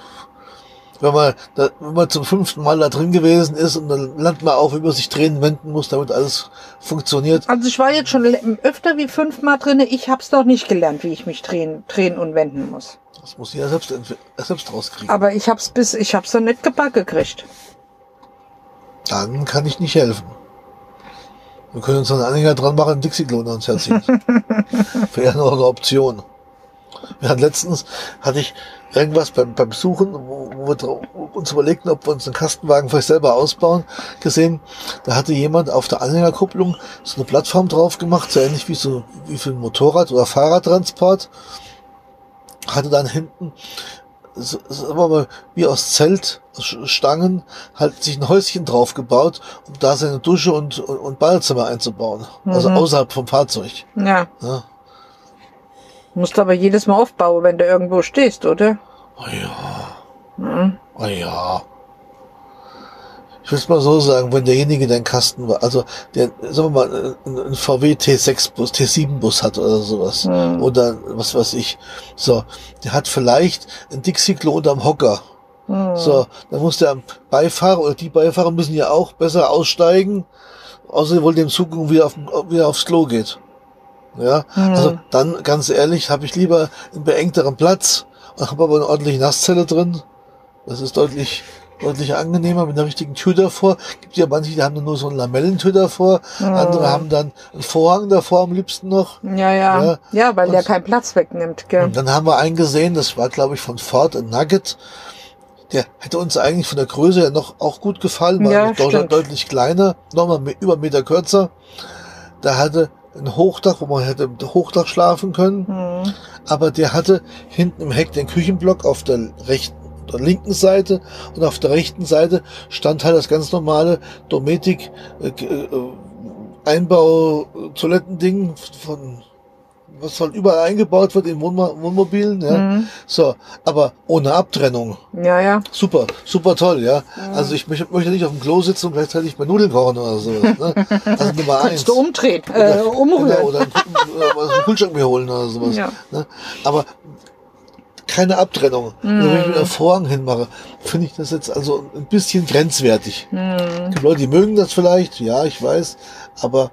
Wenn man, da, wenn man zum fünften Mal da drin gewesen ist und dann lernt man auch, wie man sich drehen, wenden muss, damit alles funktioniert. Also ich war jetzt schon öfter wie fünfmal drinne. Ich hab's doch nicht gelernt, wie ich mich drehen, drehen und wenden muss. Das muss jeder selbst, entwi- selbst rauskriegen. Aber ich hab's bis, ich hab's dann nicht gebacken gekriegt. Dann kann ich nicht helfen. Wir können uns einen Anhänger dran machen, einen Dixie-Klon ans Herz ziehen. Wäre noch eine Option. Wir hatten letztens, hatte ich irgendwas beim, beim Suchen, wo, wo wir uns überlegten, ob wir uns einen Kastenwagen vielleicht selber ausbauen, gesehen. Da hatte jemand auf der Anhängerkupplung so eine Plattform drauf gemacht, so ähnlich wie so, wie für ein Motorrad- oder Fahrradtransport. Hatte dann hinten so- sagen wir mal, wie aus Zelt, aus Stangen, halt sich ein Häuschen drauf gebaut, um da seine Dusche und, und, und Badezimmer einzubauen. Also außerhalb vom Fahrzeug. Ja. Ja. Musst aber jedes Mal aufbauen, wenn du irgendwo stehst, oder? Oh ja. Oh ja. Ich will es mal so sagen, wenn derjenige dein Kasten war, also der, sagen wir mal, ein, VW T6-Bus, T7-Bus hat oder sowas, oder was weiß ich, so, der hat vielleicht ein Dixie-Klo unterm Hocker. So, dann muss der Beifahrer oder die Beifahrer müssen ja auch besser aussteigen, außer sie wollen dem zugucken, wie er auf, wieder aufs Klo geht. Ja, also dann ganz ehrlich, habe ich lieber einen beengteren Platz habe aber eine ordentliche Nasszelle drin. Das ist deutlich deutlich angenehmer mit einer richtigen Tür davor. Gibt ja manche, die haben dann nur so eine Lamellentür davor. Andere haben dann einen Vorhang davor am liebsten noch. Ja, ja. Ja. Ja, weil Und- der keinen Platz wegnimmt, gell? Und dann haben wir einen gesehen, das war glaube ich von Ford, ein Nugget. Der hätte uns eigentlich von der Größe her noch auch gut gefallen, war Ja, deutlich kleiner, nochmal über einen Meter kürzer. Da hatte ein Hochdach, wo man hätte im Hochdach schlafen können. Hm. aber der hatte hinten im Heck den Küchenblock auf der rechten oder linken Seite und auf der rechten Seite stand halt das ganz normale Dometic äh, äh, Einbau äh, Toilettending von was halt überall eingebaut wird in Wohnmo Wohnmobilen, ja. Mhm. So, aber ohne Abtrennung. Ja, ja. Super, super toll, ja. Also ich möchte, möchte nicht auf dem Klo sitzen und gleichzeitig bei Nudeln kochen oder sowas. Ne? Also Nummer eins. Kannst du umdrehen, äh, umrühren. Oder einen, Ku- oder was einen Kühlschrank mir holen oder sowas. Ja. Ne? Aber keine Abtrennung. Mhm. Wenn ich mir einen Vorhang hinmache, finde ich das jetzt also ein bisschen grenzwertig. Mhm. Es gibt Leute, die mögen das vielleicht, ja, ich weiß, aber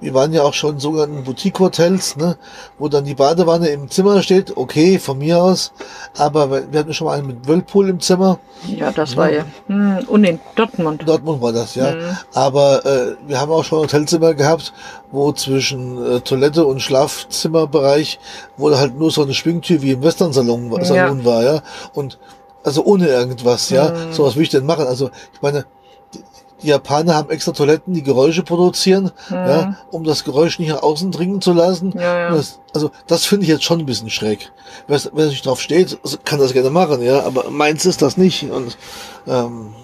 wir waren ja auch schon in sogenannten Boutique-Hotels, ne, wo dann die Badewanne im Zimmer steht, okay, von mir aus, aber wir hatten schon mal einen mit Whirlpool im Zimmer, Ja, das war ja. Hm. Und in Dortmund. in Dortmund war das, ja. Mhm. Aber äh, wir haben auch schon Hotelzimmer gehabt, wo zwischen äh, Toilette und Schlafzimmerbereich, wo halt nur so eine Schwingtür wie im Western-Salon Ja. Salon war, ja. Und also ohne irgendwas, ja. So was will ich denn machen? Also ich meine, die, Japaner haben extra Toiletten, die Geräusche produzieren, ja, um das Geräusch nicht nach außen dringen zu lassen. Ja, ja. Das, also das finde ich jetzt schon ein bisschen schräg. Wer, wer sich drauf steht, kann das gerne machen, ja. Aber meins ist das nicht. Und ähm,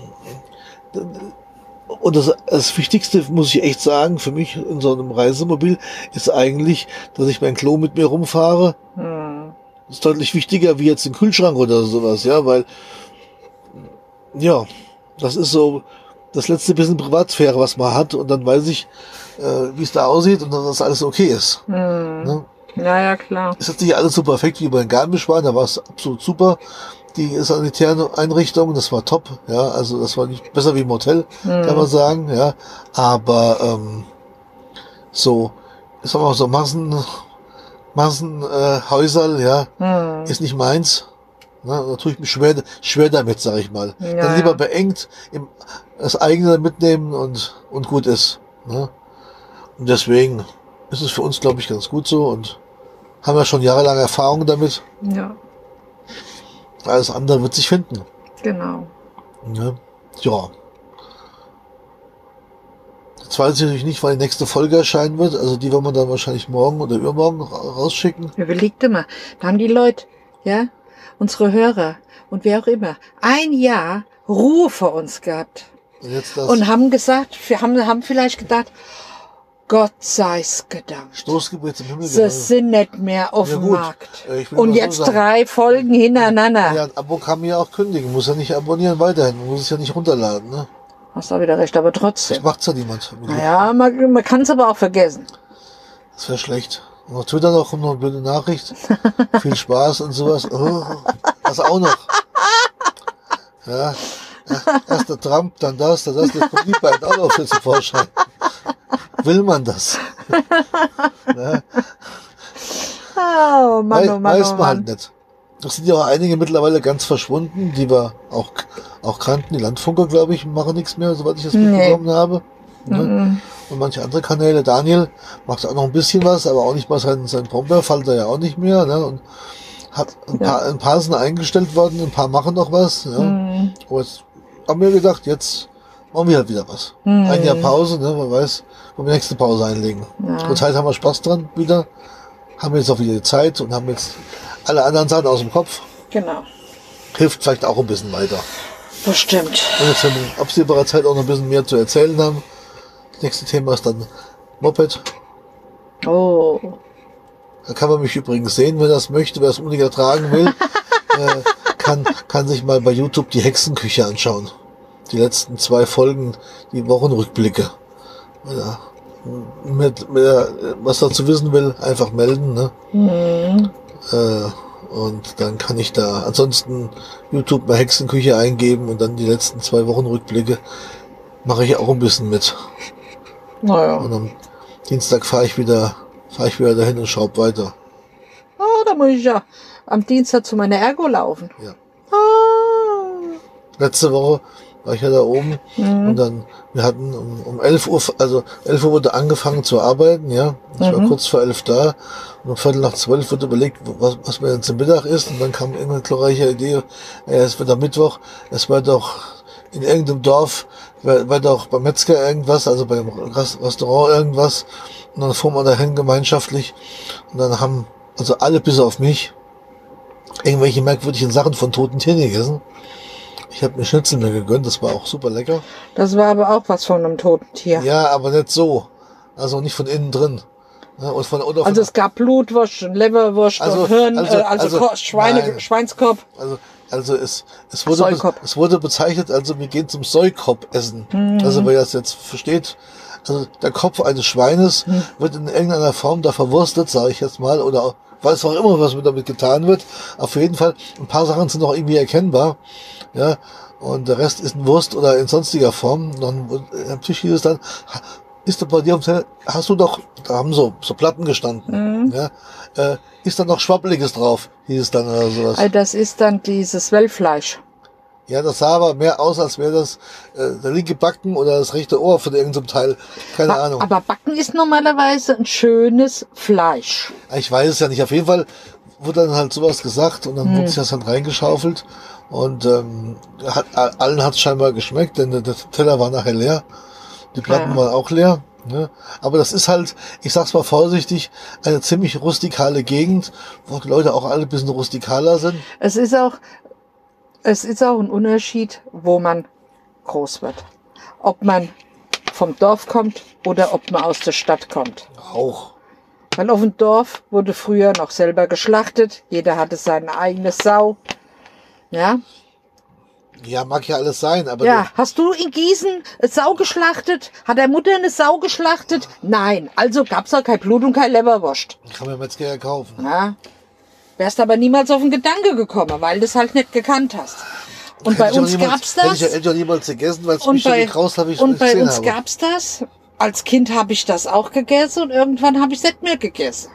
und das, das Wichtigste, muss ich echt sagen, für mich in so einem Reisemobil ist eigentlich, dass ich mein Klo mit mir rumfahre. Hm. Das ist deutlich wichtiger wie jetzt ein Kühlschrank oder sowas, ja, weil, ja, das ist so das letzte bisschen Privatsphäre, was man hat und dann weiß ich, äh, wie es da aussieht und dass das alles okay ist. Hm. Ne? Ja, ja, klar. Ist jetzt nicht alles so perfekt wie bei Garmisch war, da war es absolut super. Die sanitären Einrichtungen, das war top, ja, also das war nicht besser wie im Hotel, kann man sagen, ja. Aber ähm, so, ich sag mal so Massen, Massenhäuser, äh, ja, Hm. ist nicht meins. Ne, da tue ich mich schwer, schwer damit, sag ich mal. Ja, Dann lieber ja. beengt, im, das eigene mitnehmen und, und gut ist. Ne? Und deswegen ist es für uns, glaube ich, ganz gut so und haben ja schon jahrelange Erfahrung damit. Ja, Alles andere wird sich finden. genau. Ne? Ja. Jetzt weiß ich natürlich nicht, wann die nächste Folge erscheinen wird. Also die werden wir dann wahrscheinlich morgen oder übermorgen ra- rausschicken. Überlegt immer, da haben die Leute, ja, unsere Hörer und wer auch immer, ein Jahr Ruhe vor uns gehabt Und das haben gesagt, wir haben, haben vielleicht gedacht, Gott sei's gedankt. Stoßgebet zum Himmel. Sie sind nicht mehr auf Ja, dem. Markt. Äh, Und so jetzt sagen. drei Folgen hintereinander. Ja, ein Abo kann man ja auch kündigen. Muss ja nicht abonnieren weiterhin. Man muss es ja nicht runterladen. Ne? Hast du wieder recht, aber Das trotzdem. macht's ja niemand. Naja, man, man kann es aber auch vergessen. Das wäre schlecht. Und auf Twitter noch kommt noch eine blöde Nachricht. Viel Spaß und sowas. Oh, das auch noch. Ja. Erst der Trump, dann das, dann das. Das kommt die beiden auch noch zum Vorschein. Will man das? Ja, Oh Mann, oh Mann, weiß oh man Mann. halt nicht. Es sind ja auch einige mittlerweile ganz verschwunden, die wir auch, auch kannten. Die Landfunker, glaube ich, machen nichts mehr, soweit ich das Nee. mitbekommen habe. Ne? Und manche andere Kanäle, Daniel macht auch noch ein bisschen was, aber auch nicht mal sein, sein Brombeerfalter ja auch nicht mehr. Ne? Und hat ein, Ja. paar, ein paar sind eingestellt worden, ein paar machen noch was. Ja? Mhm. Aber jetzt haben wir gedacht, jetzt machen wir halt wieder was. Mhm. Ein Jahr Pause, ne? man weiß, wo wir nächste Pause einlegen. Ja. Zurzeit haben wir Spaß dran wieder, haben jetzt auch wieder die Zeit und haben jetzt alle anderen Sachen aus dem Kopf. Genau. Hilft vielleicht auch ein bisschen weiter. Bestimmt. Und jetzt in absehbarer Zeit auch noch ein bisschen mehr zu erzählen haben. Das nächste Thema ist dann Moped. Oh. Da kann man mich übrigens sehen, wer das möchte, wer es unbedingt ertragen will, äh, kann, kann sich mal bei YouTube die Hexenküche anschauen. Die letzten zwei Folgen, die Wochenrückblicke. Ja, mit, mit, was dazu wissen will, einfach melden. Ne? Mhm. Äh, und dann kann ich da ansonsten YouTube bei Hexenküche eingeben und dann die letzten zwei Wochenrückblicke mache ich auch ein bisschen mit. Naja. Und am Dienstag fahre ich wieder fahre ich wieder dahin und schraub weiter. Oh, da muss ich ja am Dienstag zu meiner Ergo laufen. Ja. Ah. Letzte Woche war ich ja da oben und dann, wir hatten um, um 11 Uhr, also 11 Uhr wurde angefangen zu arbeiten, ja. Ich war kurz vor 11 da und um Viertel nach 12 wurde überlegt, was, was mir denn zum Mittag ist und dann kam irgendeine glorreiche Idee, äh, es wird am Mittwoch, es wird doch in irgendeinem Dorf, wird, wird doch beim Metzger irgendwas, also beim Res- Restaurant irgendwas und dann fuhren wir dahin gemeinschaftlich und dann haben, also alle bis auf mich, irgendwelche merkwürdigen Sachen von toten Tieren gegessen. Ich habe mir Schnitzel mir gegönnt, das war auch super lecker. Das war aber auch was von einem toten Tier. Ja, aber nicht so. Also nicht von innen drin. Ja, und von, oder von, Also es gab Blutwurst Leberwurst Also- und Hirn, also- äh, also, also- Ko- Schweine, nein. Schweinskopf. also, also es, es, wurde, Säukop. es wurde bezeichnet, also wir gehen zum Säukop essen. Mhm. Also wer das jetzt versteht, also der Kopf eines Schweines Mhm. wird in irgendeiner Form da verwurstet, sage ich jetzt mal, oder weiß auch immer, was mit damit getan wird. Auf jeden Fall, ein paar Sachen sind noch irgendwie erkennbar. Ja, und der Rest ist in Wurst oder in sonstiger Form. Dann wurde- am Tisch hieß es dann, "Ha, ist da bei dir am Teller, hast du doch, da haben so, so Platten gestanden. Ja, äh, ist da noch Schwabbeliges drauf, hieß es dann oder sowas. Also das ist dann dieses Wellfleisch. Ja, das sah aber mehr aus, als wäre das äh, der linke Backen oder das rechte Ohr von irgendeinem Teil. Keine Ba- Ahnung. Aber Backen ist normalerweise ein schönes Fleisch. Ich weiß es ja nicht. Auf jeden Fall wurde dann halt sowas gesagt und dann Hm. wurde sich das dann reingeschaufelt. Und ähm, hat, allen hat es scheinbar geschmeckt, denn der, Teller war nachher leer. Die Platten Ja. waren auch leer. Ne? Aber das ist halt, ich sag's mal vorsichtig, eine ziemlich rustikale Gegend, wo die Leute auch alle ein bisschen rustikaler sind. Es ist auch, es ist auch ein Unterschied, wo man groß wird. Ob man vom Dorf kommt oder ob man aus der Stadt kommt. Auch. Weil auf dem Dorf wurde früher noch selber geschlachtet. Jeder hatte seine eigene Sau. Ja, Ja, mag ja alles sein, aber ja. Hast du in Gießen eine Sau geschlachtet? Hat der Mutter eine Sau geschlachtet? Nein. Also gab's auch kein Blut und kein Leberwurst. kann man Metzger ja kaufen. Ja. Wärst aber niemals auf den Gedanke gekommen, weil du es halt nicht gekannt hast. Und bei Hätte ich auch uns niemals- gab's Hätte das. ich ja hätte ich niemals gegessen, weil es mich bei, gekraust habe, ich und bei uns habe. gab's das. Als Kind habe ich das auch gegessen und irgendwann habe ich es nicht mehr gegessen.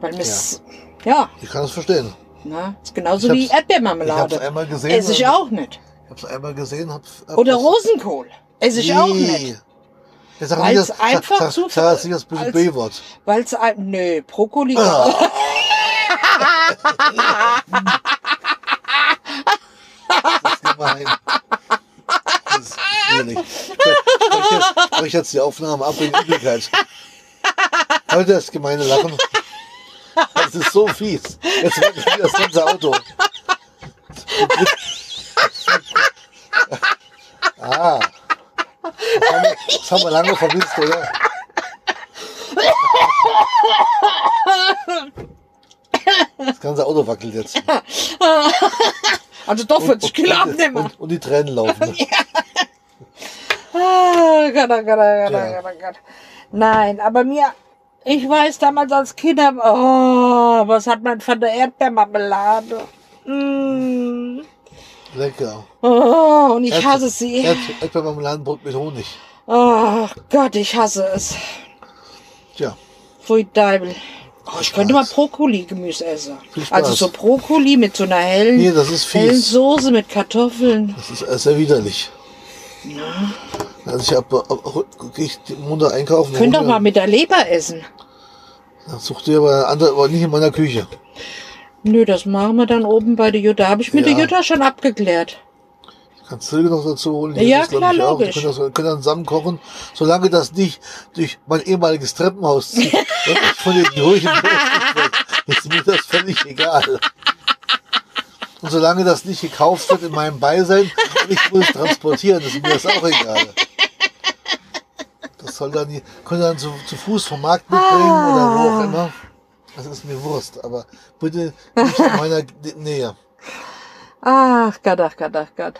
Weil mir's, ja, Ich kann das verstehen. na, ist genauso Ich wie hab's- Erdbeermarmelade. ich hab's einmal gesehen Esse ich auch nicht. Ich habe es einmal gesehen. Hab, hab Oder Rosenkohl. Esse ich auch nicht. Ja, sag nicht das, einfach sag, zu- sag, sag nicht das B-Wort. Weil es ein, nö, Brokkoli. Ah. Das ist gemein. Das ist ehrlich. Ich brech jetzt, die Aufnahme ab wegen Übelkeit. Heute das gemeine Lachen. Das ist so fies. Jetzt wackelt das ganze Auto. Ah. Das haben, wir, das haben wir lange vermisst, oder? Das ganze Auto wackelt jetzt. Also doch 40 Kilo abnehmen. und, und die Tränen laufen. Ah, Gott, oh Gott, oh Gott, oh Ja. Gott, oh Gott. Nein, aber mir, ich weiß damals als Kind, oh, was hat mein Vater Erdbeermarmelade? Mm. Lecker. Oh, und ich hasse sie. Erd- Erdbeermarmeladenbrot mit Honig. Oh Gott, ich hasse es. Tja, Pfui Deibel. Oh, ich könnte mal Brokkoli-Gemüse essen. Also so Brokkoli mit so einer hellen, Nee, hellen Soße mit Kartoffeln. das ist äh, sehr widerlich. Also ich hab, äh, gehe ich Montag einkaufen. Könnt doch mal mit der Leber essen. Dann such dir aber andere, aber nicht in meiner Küche. Nö, das machen wir dann oben bei der Jutta. Habe ich mit Ja. der Jutta schon abgeklärt. Kannst Silke noch dazu holen? Die Ja, ist, klar, ich, logisch. können, das, können dann zusammen kochen. Solange das nicht durch mein ehemaliges Treppenhaus zieht und ich von den Gerüchen ist mir das völlig egal. Und solange das nicht gekauft wird in meinem Beisein und ich muss es transportieren, ist mir das auch egal. Das soll dann, die- können dann zu, zu Fuß vom Markt mitbringen oder wo auch immer. Das ist mir Wurst, aber bitte nicht in meiner Nähe. Ach Gott, ach Gott, ach Gott.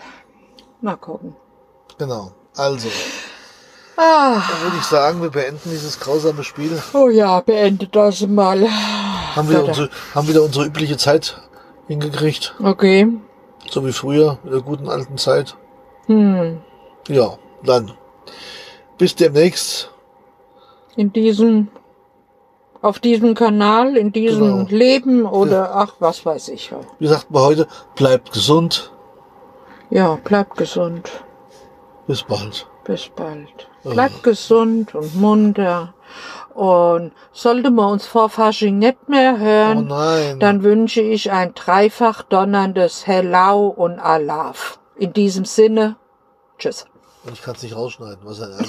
Mal gucken. Genau. Also, Ah, dann würde ich sagen, wir beenden dieses grausame Spiel. oh ja, beendet das mal. Haben wieder, Gott. unsere, haben wieder unsere übliche Zeit hingekriegt. Okay. So wie früher, in der guten alten Zeit. Hm. Ja, dann. Bis demnächst. In diesem auf diesem Kanal, in diesem Genau. Leben oder ach, was weiß ich. Wie sagt man heute, bleibt gesund. Ja, bleibt gesund. Bis bald. Bis bald. Bleibt gesund und munter. Und sollte man uns vor Fasching nicht mehr Oh hören, nein. dann wünsche ich ein dreifach donnerndes Hello und Alaf. In diesem Sinne, tschüss. Ich kann es nicht rausschneiden. Was Ärger.